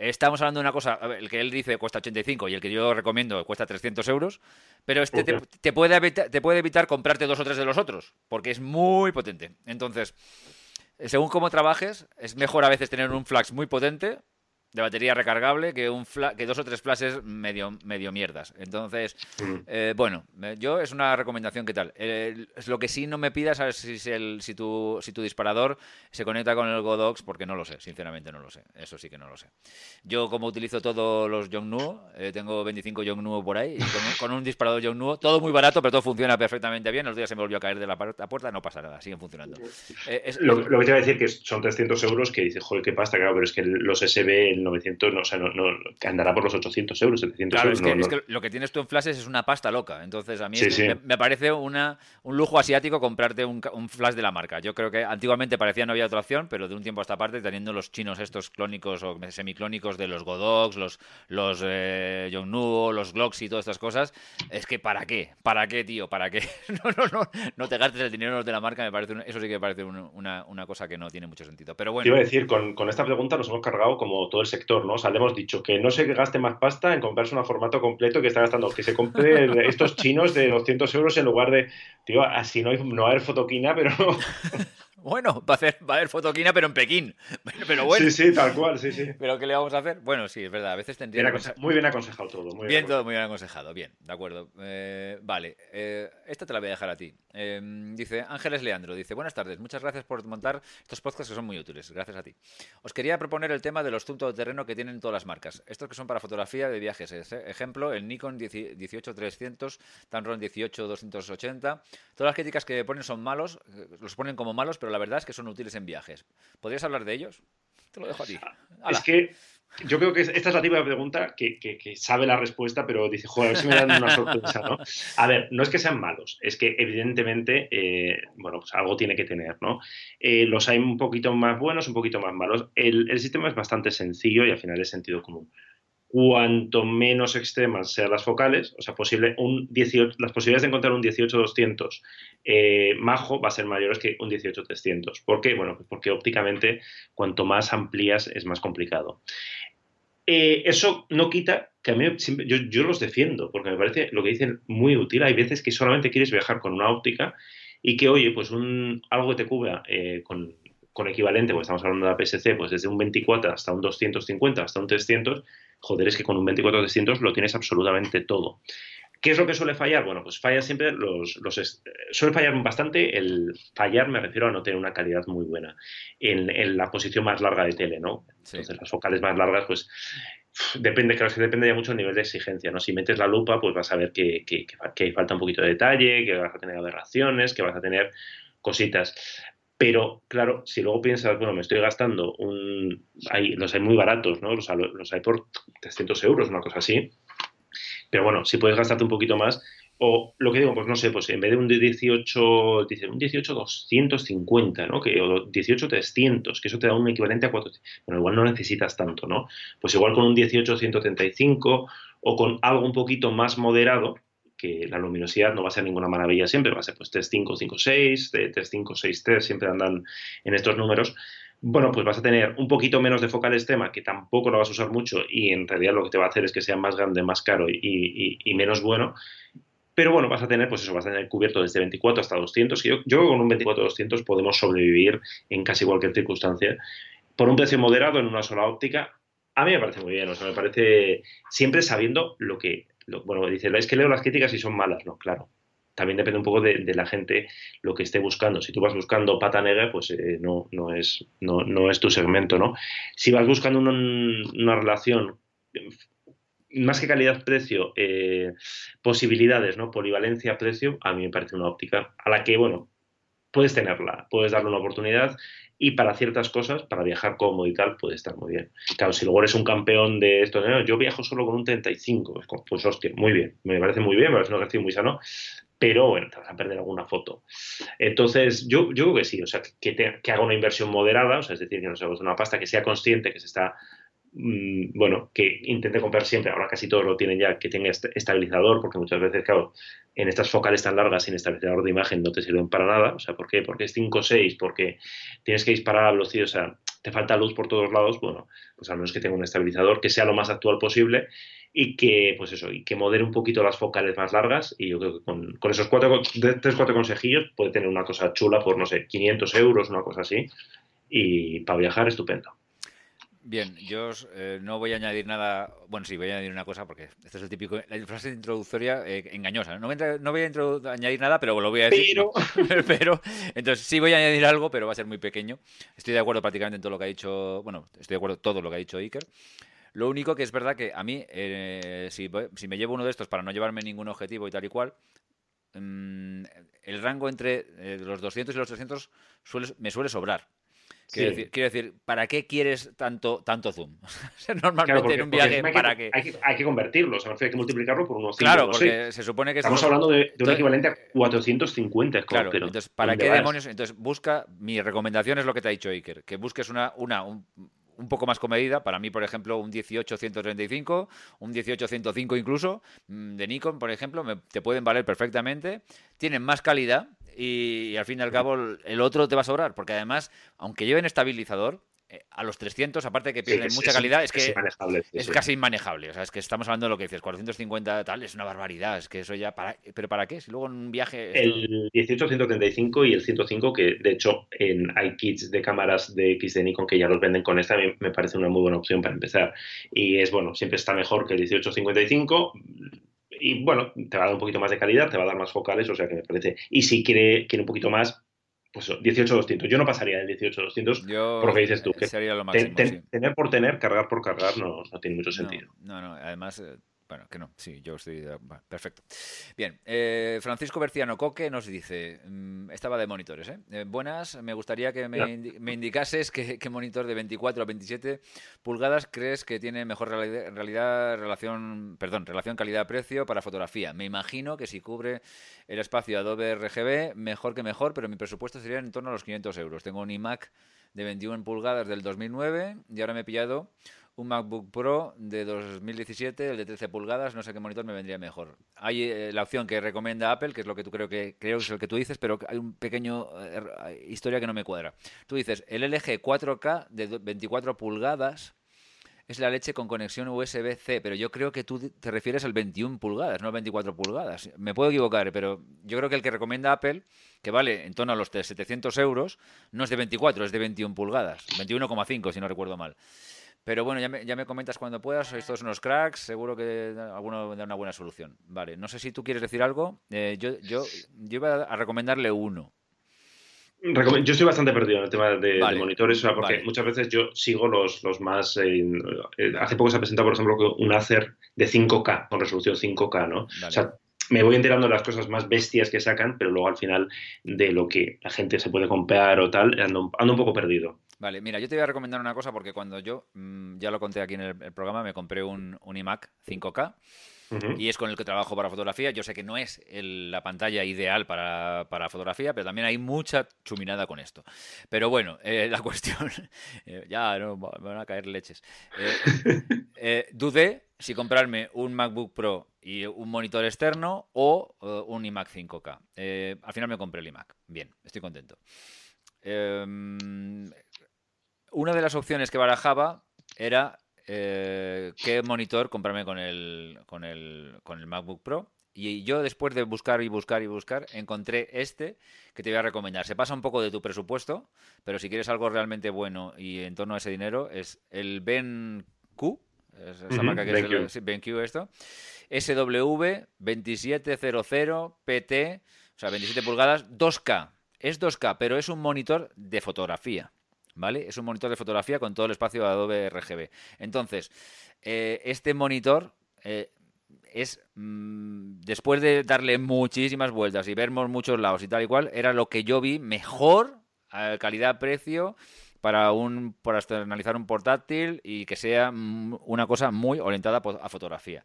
Speaker 1: Estamos hablando de una cosa, el que él dice cuesta 85 y el que yo recomiendo cuesta 300 euros, pero este te, puede evitar, te puede evitar comprarte dos o tres de los otros, porque es muy potente. Entonces, según cómo trabajes, es mejor a veces tener un flash muy potente de batería recargable que un que dos o tres flashes medio, medio mierdas. Entonces, eh, bueno, yo es una recomendación que tal. es lo que sí no me pidas es si, el, si, tu, si tu disparador se conecta con el Godox, porque no lo sé, sinceramente no lo sé. Eso sí que no lo sé. Yo como utilizo todos los Yongnuo, eh, tengo 25 Yongnuo por ahí, con, un disparador Yongnuo, todo muy barato, pero todo funciona perfectamente bien. Los días se me volvió a caer de la, puerta, no pasa nada, siguen funcionando.
Speaker 2: Eh, lo, que te iba a decir que son 300 euros, que dice, joder, qué pasta, claro, pero es que los SB 900, no, o sea, no, andará por los 800 euros, 700
Speaker 1: euros. Es que, lo que tienes tú en flashes es una pasta loca. Entonces, a mí Me, parece una, un lujo asiático comprarte un, flash de la marca. Yo creo que antiguamente parecía no había otra opción, pero de un tiempo a esta parte, teniendo los chinos estos clónicos o semiclónicos de los Godox, los, los eh, Yongnuo, los Glocks y todas estas cosas, es que ¿para qué? ¿Para qué, tío? ¿Para qué? no, no, no, no te gastes el dinero de la marca, me parece eso sí que me parece una, una, cosa que no tiene mucho sentido. Pero bueno.
Speaker 2: Te iba a decir, con, con esta pregunta nos hemos cargado como todo el sector, ¿no? O sea, le hemos dicho que no se gaste más pasta en comprarse un formato completo que está gastando, que se compre estos chinos de 200 euros en lugar de, tío, así no hay, no hay fotoquina, pero
Speaker 1: Bueno, va a, hacer, va a haber fotoquina, pero en Pekín. Pero bueno.
Speaker 2: Sí, sí, tal cual, sí, sí.
Speaker 1: ¿Pero qué le vamos a hacer? Bueno, sí, es verdad. A veces tendría.
Speaker 2: muy bien aconsejado todo. Muy
Speaker 1: bien, todo muy bien aconsejado. Bien, de acuerdo. Eh, vale, eh, esta te la voy a dejar a ti. Em, dice Ángeles Leandro: dice, Buenas tardes, muchas gracias por montar estos podcasts que son muy útiles. Gracias a ti. Os quería proponer el tema de los de terreno que tienen todas las marcas. Estos que son para fotografía de viajes. Ejemplo, el Nikon 18300, Tamron 18280. Todas las críticas que ponen son malos, eh, los ponen como malos, pero la verdad es que son útiles en viajes. ¿Podrías hablar de ellos? Te lo dejo a ti.
Speaker 2: Es que yo creo que esta es la típica pregunta que, sabe la respuesta, pero dice, joder, a ver si me dan una sorpresa, ¿no? A ver, no es que sean malos, es que evidentemente, eh, bueno, pues algo tiene que tener, ¿no? Eh, los hay un poquito más buenos, un poquito más malos. El, el, sistema es bastante sencillo y al final es sentido común cuanto menos extremas sean las focales, o sea, posible un 18, las posibilidades de encontrar un 18-200 eh, majo va a ser mayores que un 18-300. ¿Por qué? Bueno, porque ópticamente cuanto más amplías es más complicado. Eh, eso no quita que a mí yo, los defiendo, porque me parece lo que dicen muy útil. Hay veces que solamente quieres viajar con una óptica y que, oye, pues un, algo que te cubra eh, con, con equivalente, pues estamos hablando de la PSC, pues desde un 24 hasta un 250, hasta un 300, joder, es que con un 24-300 lo tienes absolutamente todo. ¿Qué es lo que suele fallar? Bueno, pues falla siempre los, los suele fallar bastante el fallar, me refiero a no tener una calidad muy buena en, la posición más larga de tele, ¿no? Entonces las focales más largas, pues depende, claro, que depende ya mucho del nivel de exigencia, ¿no? Si metes la lupa, pues vas a ver que, que, que, falta un poquito de detalle, que vas a tener aberraciones, que vas a tener cositas. Pero, claro, si luego piensas, bueno, me estoy gastando un... Los hay muy baratos, ¿no? Los, hay por 300 euros, una cosa así. Pero bueno, si puedes gastarte un poquito más, o lo que digo, pues no sé, pues en vez de un 18, dice un 18 250, ¿no? Que, o 18 300, que eso te da un equivalente a 4. Bueno, igual no necesitas tanto, ¿no? Pues igual con un 18 135 o con algo un poquito más moderado, que la luminosidad no va a ser ninguna maravilla siempre, va a ser pues 3556, 3563, siempre andan en estos números. Bueno, pues vas a tener un poquito menos de focal extrema, que tampoco lo vas a usar mucho y en realidad lo que te va a hacer es que sea más grande, más caro y, menos bueno. Pero bueno, vas a tener, pues eso, vas a tener cubierto desde 24 hasta 200. Yo, yo con un 24-200 podemos sobrevivir en casi cualquier circunstancia. Por un precio moderado en una sola óptica, a mí me parece muy bien. O sea, me parece siempre sabiendo lo que bueno, dice, es que leo las críticas y son malas, ¿no? Claro. También depende un poco de, la gente lo que esté buscando. Si tú vas buscando pata negra, pues eh, no, no, es, no, es tu segmento, ¿no? Si vas buscando una, relación más que calidad-precio, eh, posibilidades, ¿no? Polivalencia-precio, a mí me parece una óptica a la que, bueno, puedes tenerla, puedes darle una oportunidad y para ciertas cosas, para viajar cómodo y tal, puede estar muy bien. Claro, si luego eres un campeón de esto, yo viajo solo con un 35, pues, hostia, muy bien, me parece muy bien, me parece un ejercicio muy sano, pero bueno, te vas a perder alguna foto. Entonces, yo, yo creo que sí, o sea, que, que haga una inversión moderada, o sea, es decir, que no se una pasta que sea consciente que se está Mm, bueno, que intente comprar siempre, ahora casi todos lo tienen ya, que tenga este estabilizador, porque muchas veces, claro, en estas focales tan largas sin estabilizador de imagen no te sirven para nada. O sea, ¿por qué? Porque es 5 o 6, porque tienes que disparar a velocidad, o sea, te falta luz por todos lados, bueno, pues al menos que tenga un estabilizador que sea lo más actual posible y que, pues eso, y que modere un poquito las focales más largas y yo creo que con, con esos cuatro, tres, cuatro consejillos puede tener una cosa chula por, no sé, 500 euros, una cosa así, y para viajar estupendo.
Speaker 1: Bien, yo eh, no voy a añadir nada. Bueno, sí, voy a añadir una cosa porque este es el típico. La frase introductoria eh, engañosa. No voy, a, no voy a añadir nada, pero lo voy a decir. Pero... pero. Entonces, sí voy a añadir algo, pero va a ser muy pequeño. Estoy de acuerdo prácticamente en todo lo que ha dicho. Bueno, estoy de acuerdo en todo lo que ha dicho Iker. Lo único que es verdad que a mí, eh, si, si, me llevo uno de estos para no llevarme ningún objetivo y tal y cual, mm, el rango entre los 200 y los 300 me suele sobrar. Quiero, decir, ¿para qué quieres tanto, tanto zoom?
Speaker 2: Normalmente en un viaje, ¿para qué? Hay que, convertirlo, o sea, hay que multiplicarlo por unos
Speaker 1: 5 Claro, porque se supone que...
Speaker 2: Estamos hablando de, un equivalente a 450.
Speaker 1: Claro, entonces, ¿para qué demonios? Entonces, busca, mi recomendación es lo que te ha dicho Iker, que busques una, una un, poco más comedida. Para mí, por ejemplo, un 18-135, un 18-105 incluso, mm, de Nikon, por ejemplo, te pueden valer perfectamente. Tienen más calidad, y, al fin y al cabo el otro te va a sobrar, porque además, aunque lleven estabilizador, eh, a los 300, aparte de que pierden mucha calidad, es, que es casi inmanejable. O sea, es que estamos hablando de lo que dices, 450 tal, es una barbaridad. Es que eso ya, para, ¿pero para qué? Si luego en un viaje...
Speaker 2: El 18-135 y el 105, que de hecho en, hay kits de cámaras de X de Nikon que ya los venden con esta, me, me parece una muy buena opción para empezar. Y es bueno, siempre está mejor que el 18-55 y bueno, te va a dar un poquito más de calidad, te va a dar más focales, o sea que me parece. Y si quiere, quiere un poquito más, pues 18-200. Yo no pasaría del 18-200 porque dices tú que tener por tener, cargar por cargar, no, no tiene mucho sentido.
Speaker 1: No, no, además eh, bueno, que no, sí, yo estoy. perfecto. Bien, eh, Francisco Berciano Coque nos dice: mm, Estaba de monitores, ¿eh? ¿eh? buenas, me gustaría que me, indicases qué, monitor de 24 a 27 pulgadas crees que tiene mejor realidad, relación, perdón, relación calidad-precio para fotografía. Me imagino que si cubre el espacio Adobe RGB, mejor que mejor, pero mi presupuesto sería en torno a los 500 euros. Tengo un iMac de 21 pulgadas del 2009 y ahora me he pillado un MacBook Pro de 2017, el de 13 pulgadas, no sé qué monitor me vendría mejor. Hay eh, la opción que recomienda Apple, que es lo que tú creo que creo que es el que tú dices, pero hay un pequeño eh, historia que no me cuadra. Tú dices, el LG 4K de 24 pulgadas es la leche con conexión USB-C, pero yo creo que tú te refieres al 21 pulgadas, no al 24 pulgadas. Me puedo equivocar, pero yo creo que el que recomienda Apple, que vale en torno a los 700 euros, no es de 24, es de 21 pulgadas, 21,5 si no recuerdo mal. Pero bueno, ya me, ya me comentas cuando puedas, sois todos unos cracks, seguro que alguno da una buena solución. Vale, no sé si tú quieres decir algo. Eh, yo, yo, yo iba a recomendarle uno.
Speaker 2: Yo estoy bastante perdido en el tema de, monitores, porque muchas veces yo sigo los, los más... Eh, eh, hace poco se ha presentado, por ejemplo, un Acer de 5K, con resolución 5K, ¿no? O sea, me voy enterando de las cosas más bestias que sacan, pero luego al final de lo que la gente se puede comprar o tal, ando, ando un poco perdido.
Speaker 1: Vale, mira, yo te voy a recomendar una cosa porque cuando yo, mm, ya lo conté aquí en el, programa, me compré un, iMac 5K. Y es con el que trabajo para fotografía. Yo sé que no es la pantalla ideal para, fotografía, pero también hay mucha chuminada con esto. Pero bueno, eh, la cuestión. Eh, ya, no, me van a caer leches. Eh, dudé si comprarme un MacBook Pro y un monitor externo o un iMac 5K. al final me compré el iMac. Bien, estoy contento. Em, una de las opciones que barajaba era eh, qué monitor comprarme con el, con, el, con el MacBook Pro. Y yo después de buscar y buscar y buscar, encontré este que te voy a recomendar. Se pasa un poco de tu presupuesto, pero si quieres algo realmente bueno y en torno a ese dinero, es el BenQ, es esa marca que es el BenQ esto, SW2700PT, o sea, 27 pulgadas, 2K. Es 2K, pero es un monitor de fotografía. ¿Vale? Es un monitor de fotografía con todo el espacio de Adobe RGB. Entonces, eh, este monitor eh, es, mm, después de darle muchísimas vueltas y ver muchos lados y tal y cual, era lo que yo vi mejor calidad-precio para un para analizar un portátil y que sea mm, una cosa muy orientada a fotografía.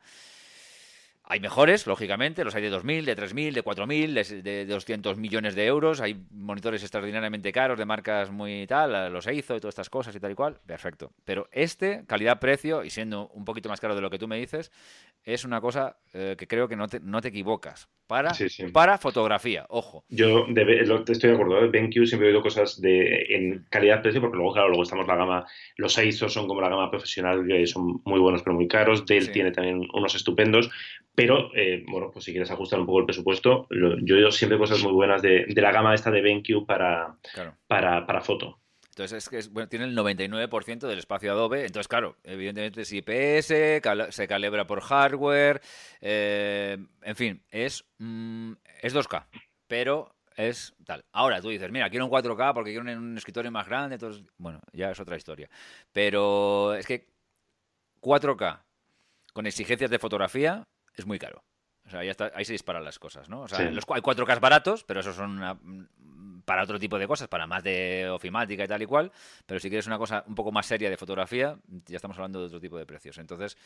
Speaker 1: Hay mejores, lógicamente, los hay de 2.000, de 3.000, de 4.000, de, 200 millones de euros. Hay monitores extraordinariamente caros de marcas muy tal, los EIZO y todas estas cosas y tal y cual. Perfecto. Pero este, calidad-precio, y siendo un poquito más caro de lo que tú me dices, es una cosa eh, que creo que no te, no te equivocas. Para, para fotografía, ojo.
Speaker 2: Yo estoy de acuerdo. ¿eh? BenQ siempre he oído cosas de, en calidad-precio, porque luego, claro, luego estamos la gama, los EIZO son como la gama profesional, que son muy buenos pero muy caros. Dell tiene también unos estupendos pero, eh, bueno, pues si quieres ajustar un poco el presupuesto, yo he oído siempre cosas muy buenas de, la gama esta de BenQ para, para, para foto.
Speaker 1: Entonces, es que bueno, tiene el 99% del espacio Adobe. Entonces, claro, evidentemente es IPS, se calibra por hardware. Eh, en fin, es, mm, es 2K, pero es tal. Ahora tú dices, mira, quiero un 4K porque quiero un, escritorio más grande. Entonces, bueno, ya es otra historia. Pero es que 4K con exigencias de fotografía es muy caro. O sea, ahí se disparan las cosas, ¿no? O sea, los, hay 4K baratos, pero esos son para otro tipo de cosas, para más de ofimática y tal y cual. Pero si quieres una cosa un poco más seria de fotografía, ya estamos hablando de otro tipo de precios. Entonces,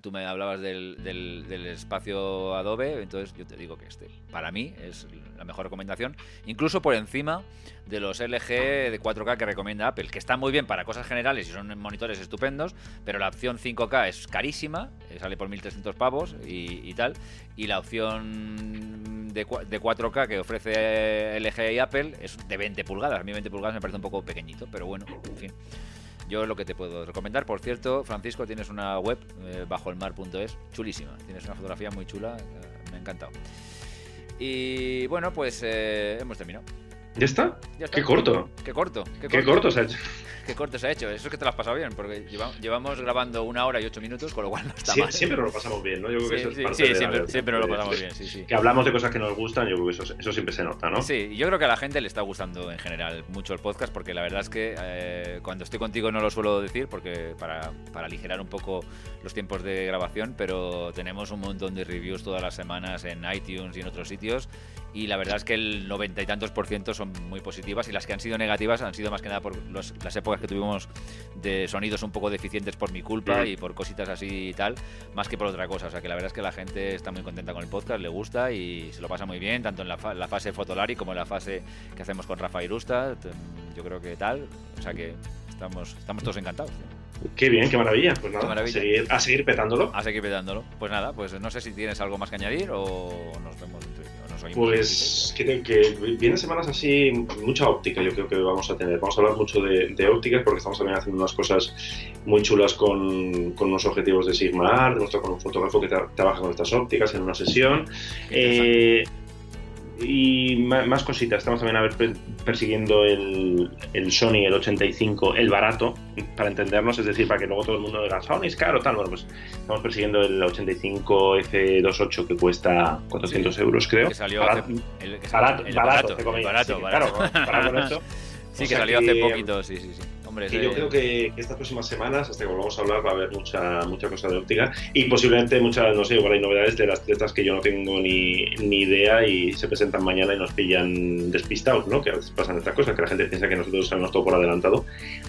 Speaker 1: tú me hablabas del, del, espacio Adobe, entonces yo te digo que este, para mí, es la mejor recomendación, incluso por encima de los LG de 4K que recomienda Apple, que están muy bien para cosas generales y son monitores estupendos, pero la opción 5K es carísima, eh, sale por 1.300 pavos y, tal, y la opción de, de 4K que ofrece LG y Apple es de 20 pulgadas. A mí 20 pulgadas me parece un poco pequeñito, pero bueno, en fin. Yo lo que te puedo recomendar, por cierto, Francisco, tienes una web, eh, bajo el mar.es, chulísima. Tienes una fotografía muy chula, eh, me ha encantado. Y bueno, pues eh, hemos terminado.
Speaker 2: ¿Ya está? Qué corto.
Speaker 1: Qué corto.
Speaker 2: Qué corto, qué corto se ha hecho.
Speaker 1: Qué corto se ha hecho. Eso es que te lo has pasado bien, porque llevamos grabando una hora y ocho minutos, con lo cual no está
Speaker 2: mal. Siempre nos lo pasamos bien, ¿no? Yo creo que eso es parte
Speaker 1: sí, siempre, siempre nos lo pasamos bien, sí, sí.
Speaker 2: Que hablamos de cosas que nos gustan, yo creo que eso, eso siempre se nota, ¿no?
Speaker 1: Sí, yo creo que a la gente le está gustando en general mucho el podcast, porque la verdad es que eh, cuando estoy contigo no lo suelo decir, porque para, para aligerar un poco los tiempos de grabación, pero tenemos un montón de reviews todas las semanas en iTunes y en otros sitios y la verdad es que el noventa y tantos por ciento son muy positivas y las que han sido negativas han sido más que nada por las épocas que tuvimos de sonidos un poco deficientes por mi culpa y por cositas así y tal, más que por otra cosa. O sea que la verdad es que la gente está muy contenta con el podcast, le gusta y se lo pasa muy bien, tanto en la, fase Fotolari como en la fase que hacemos con Rafa Irusta. Yo creo que tal. O sea que estamos, estamos todos encantados.
Speaker 2: Qué bien, qué maravilla. Pues nada, A, seguir, a, seguir, petándolo.
Speaker 1: A seguir petándolo. Pues nada, pues no sé si tienes algo más que añadir o nos vemos dentro
Speaker 2: pues que, que, vienen semanas así, mucha óptica yo creo que vamos a tener. Vamos a hablar mucho de, de ópticas porque estamos también haciendo unas cosas muy chulas con, con unos objetivos de Sigma Art, con un fotógrafo que trabaja con estas ópticas en una sesión y más, cositas. Estamos también a ver persiguiendo el, el, Sony, el 85, el barato, para entendernos, es decir, para que luego todo el mundo diga, Sony es caro, tal. Bueno, pues estamos persiguiendo el 85 F28 que cuesta 400 euros, creo.
Speaker 1: Que salió barato, el, barato, barato, barato, barato, Claro, Sí, que salió hace poquito, sí, sí, sí
Speaker 2: yo creo que, estas próximas semanas, hasta que volvamos a hablar, va a haber mucha, mucha cosa de óptica y posiblemente muchas, no sé, igual hay novedades de las atletas que yo no tengo ni, ni idea y se presentan mañana y nos pillan despistados, ¿no? Que a veces pasan estas cosas, que la gente piensa que nosotros sabemos todo por adelantado.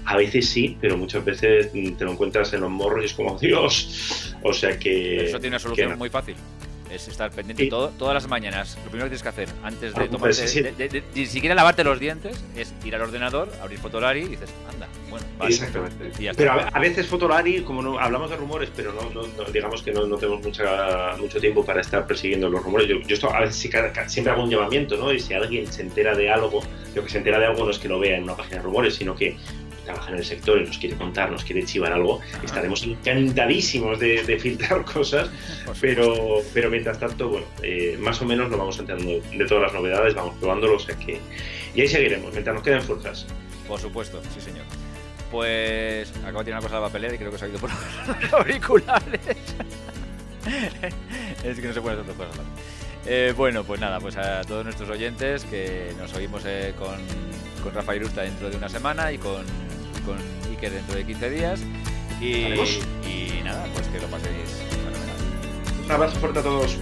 Speaker 2: A veces sí, pero muchas veces te lo encuentras en los morros y es como, Dios. O sea que.
Speaker 1: Eso tiene una solución muy fácil es estar pendiente todo, todas las mañanas. Lo primero que tienes que hacer antes de ah, tomar, ni siquiera lavarte los dientes, es ir al ordenador, abrir Fotolari y dices, anda, bueno, vale.
Speaker 2: Exactamente. Pero a, veces Fotolari, como no, hablamos de rumores, pero no, digamos que no, tenemos mucha, mucho tiempo para estar persiguiendo los rumores. Yo, yo esto, a veces siempre hago un llamamiento, ¿no? Y si alguien se entera de algo, lo que se entera de algo no es que lo vea en una página de rumores, sino que trabaja en el sector y nos quiere contar, nos quiere chivar algo, estaremos encantadísimos de, filtrar cosas, pero, pero mientras tanto, bueno, eh, más o menos nos vamos enterando de todas las novedades, vamos probándolo, o sea que... Y ahí seguiremos, mientras nos queden fuerzas.
Speaker 1: Por supuesto, sí señor. Pues acabo de tirar una cosa de papelera y creo que se ha ido por los auriculares. es que no se puede hacer cosas. Eh, bueno, pues nada, pues a todos nuestros oyentes que nos oímos eh, con, con Rafa Irusta dentro de una semana y con con Iker dentro de 15 días. Y, y nada, pues que lo paséis
Speaker 2: Un abrazo fuerte a todos.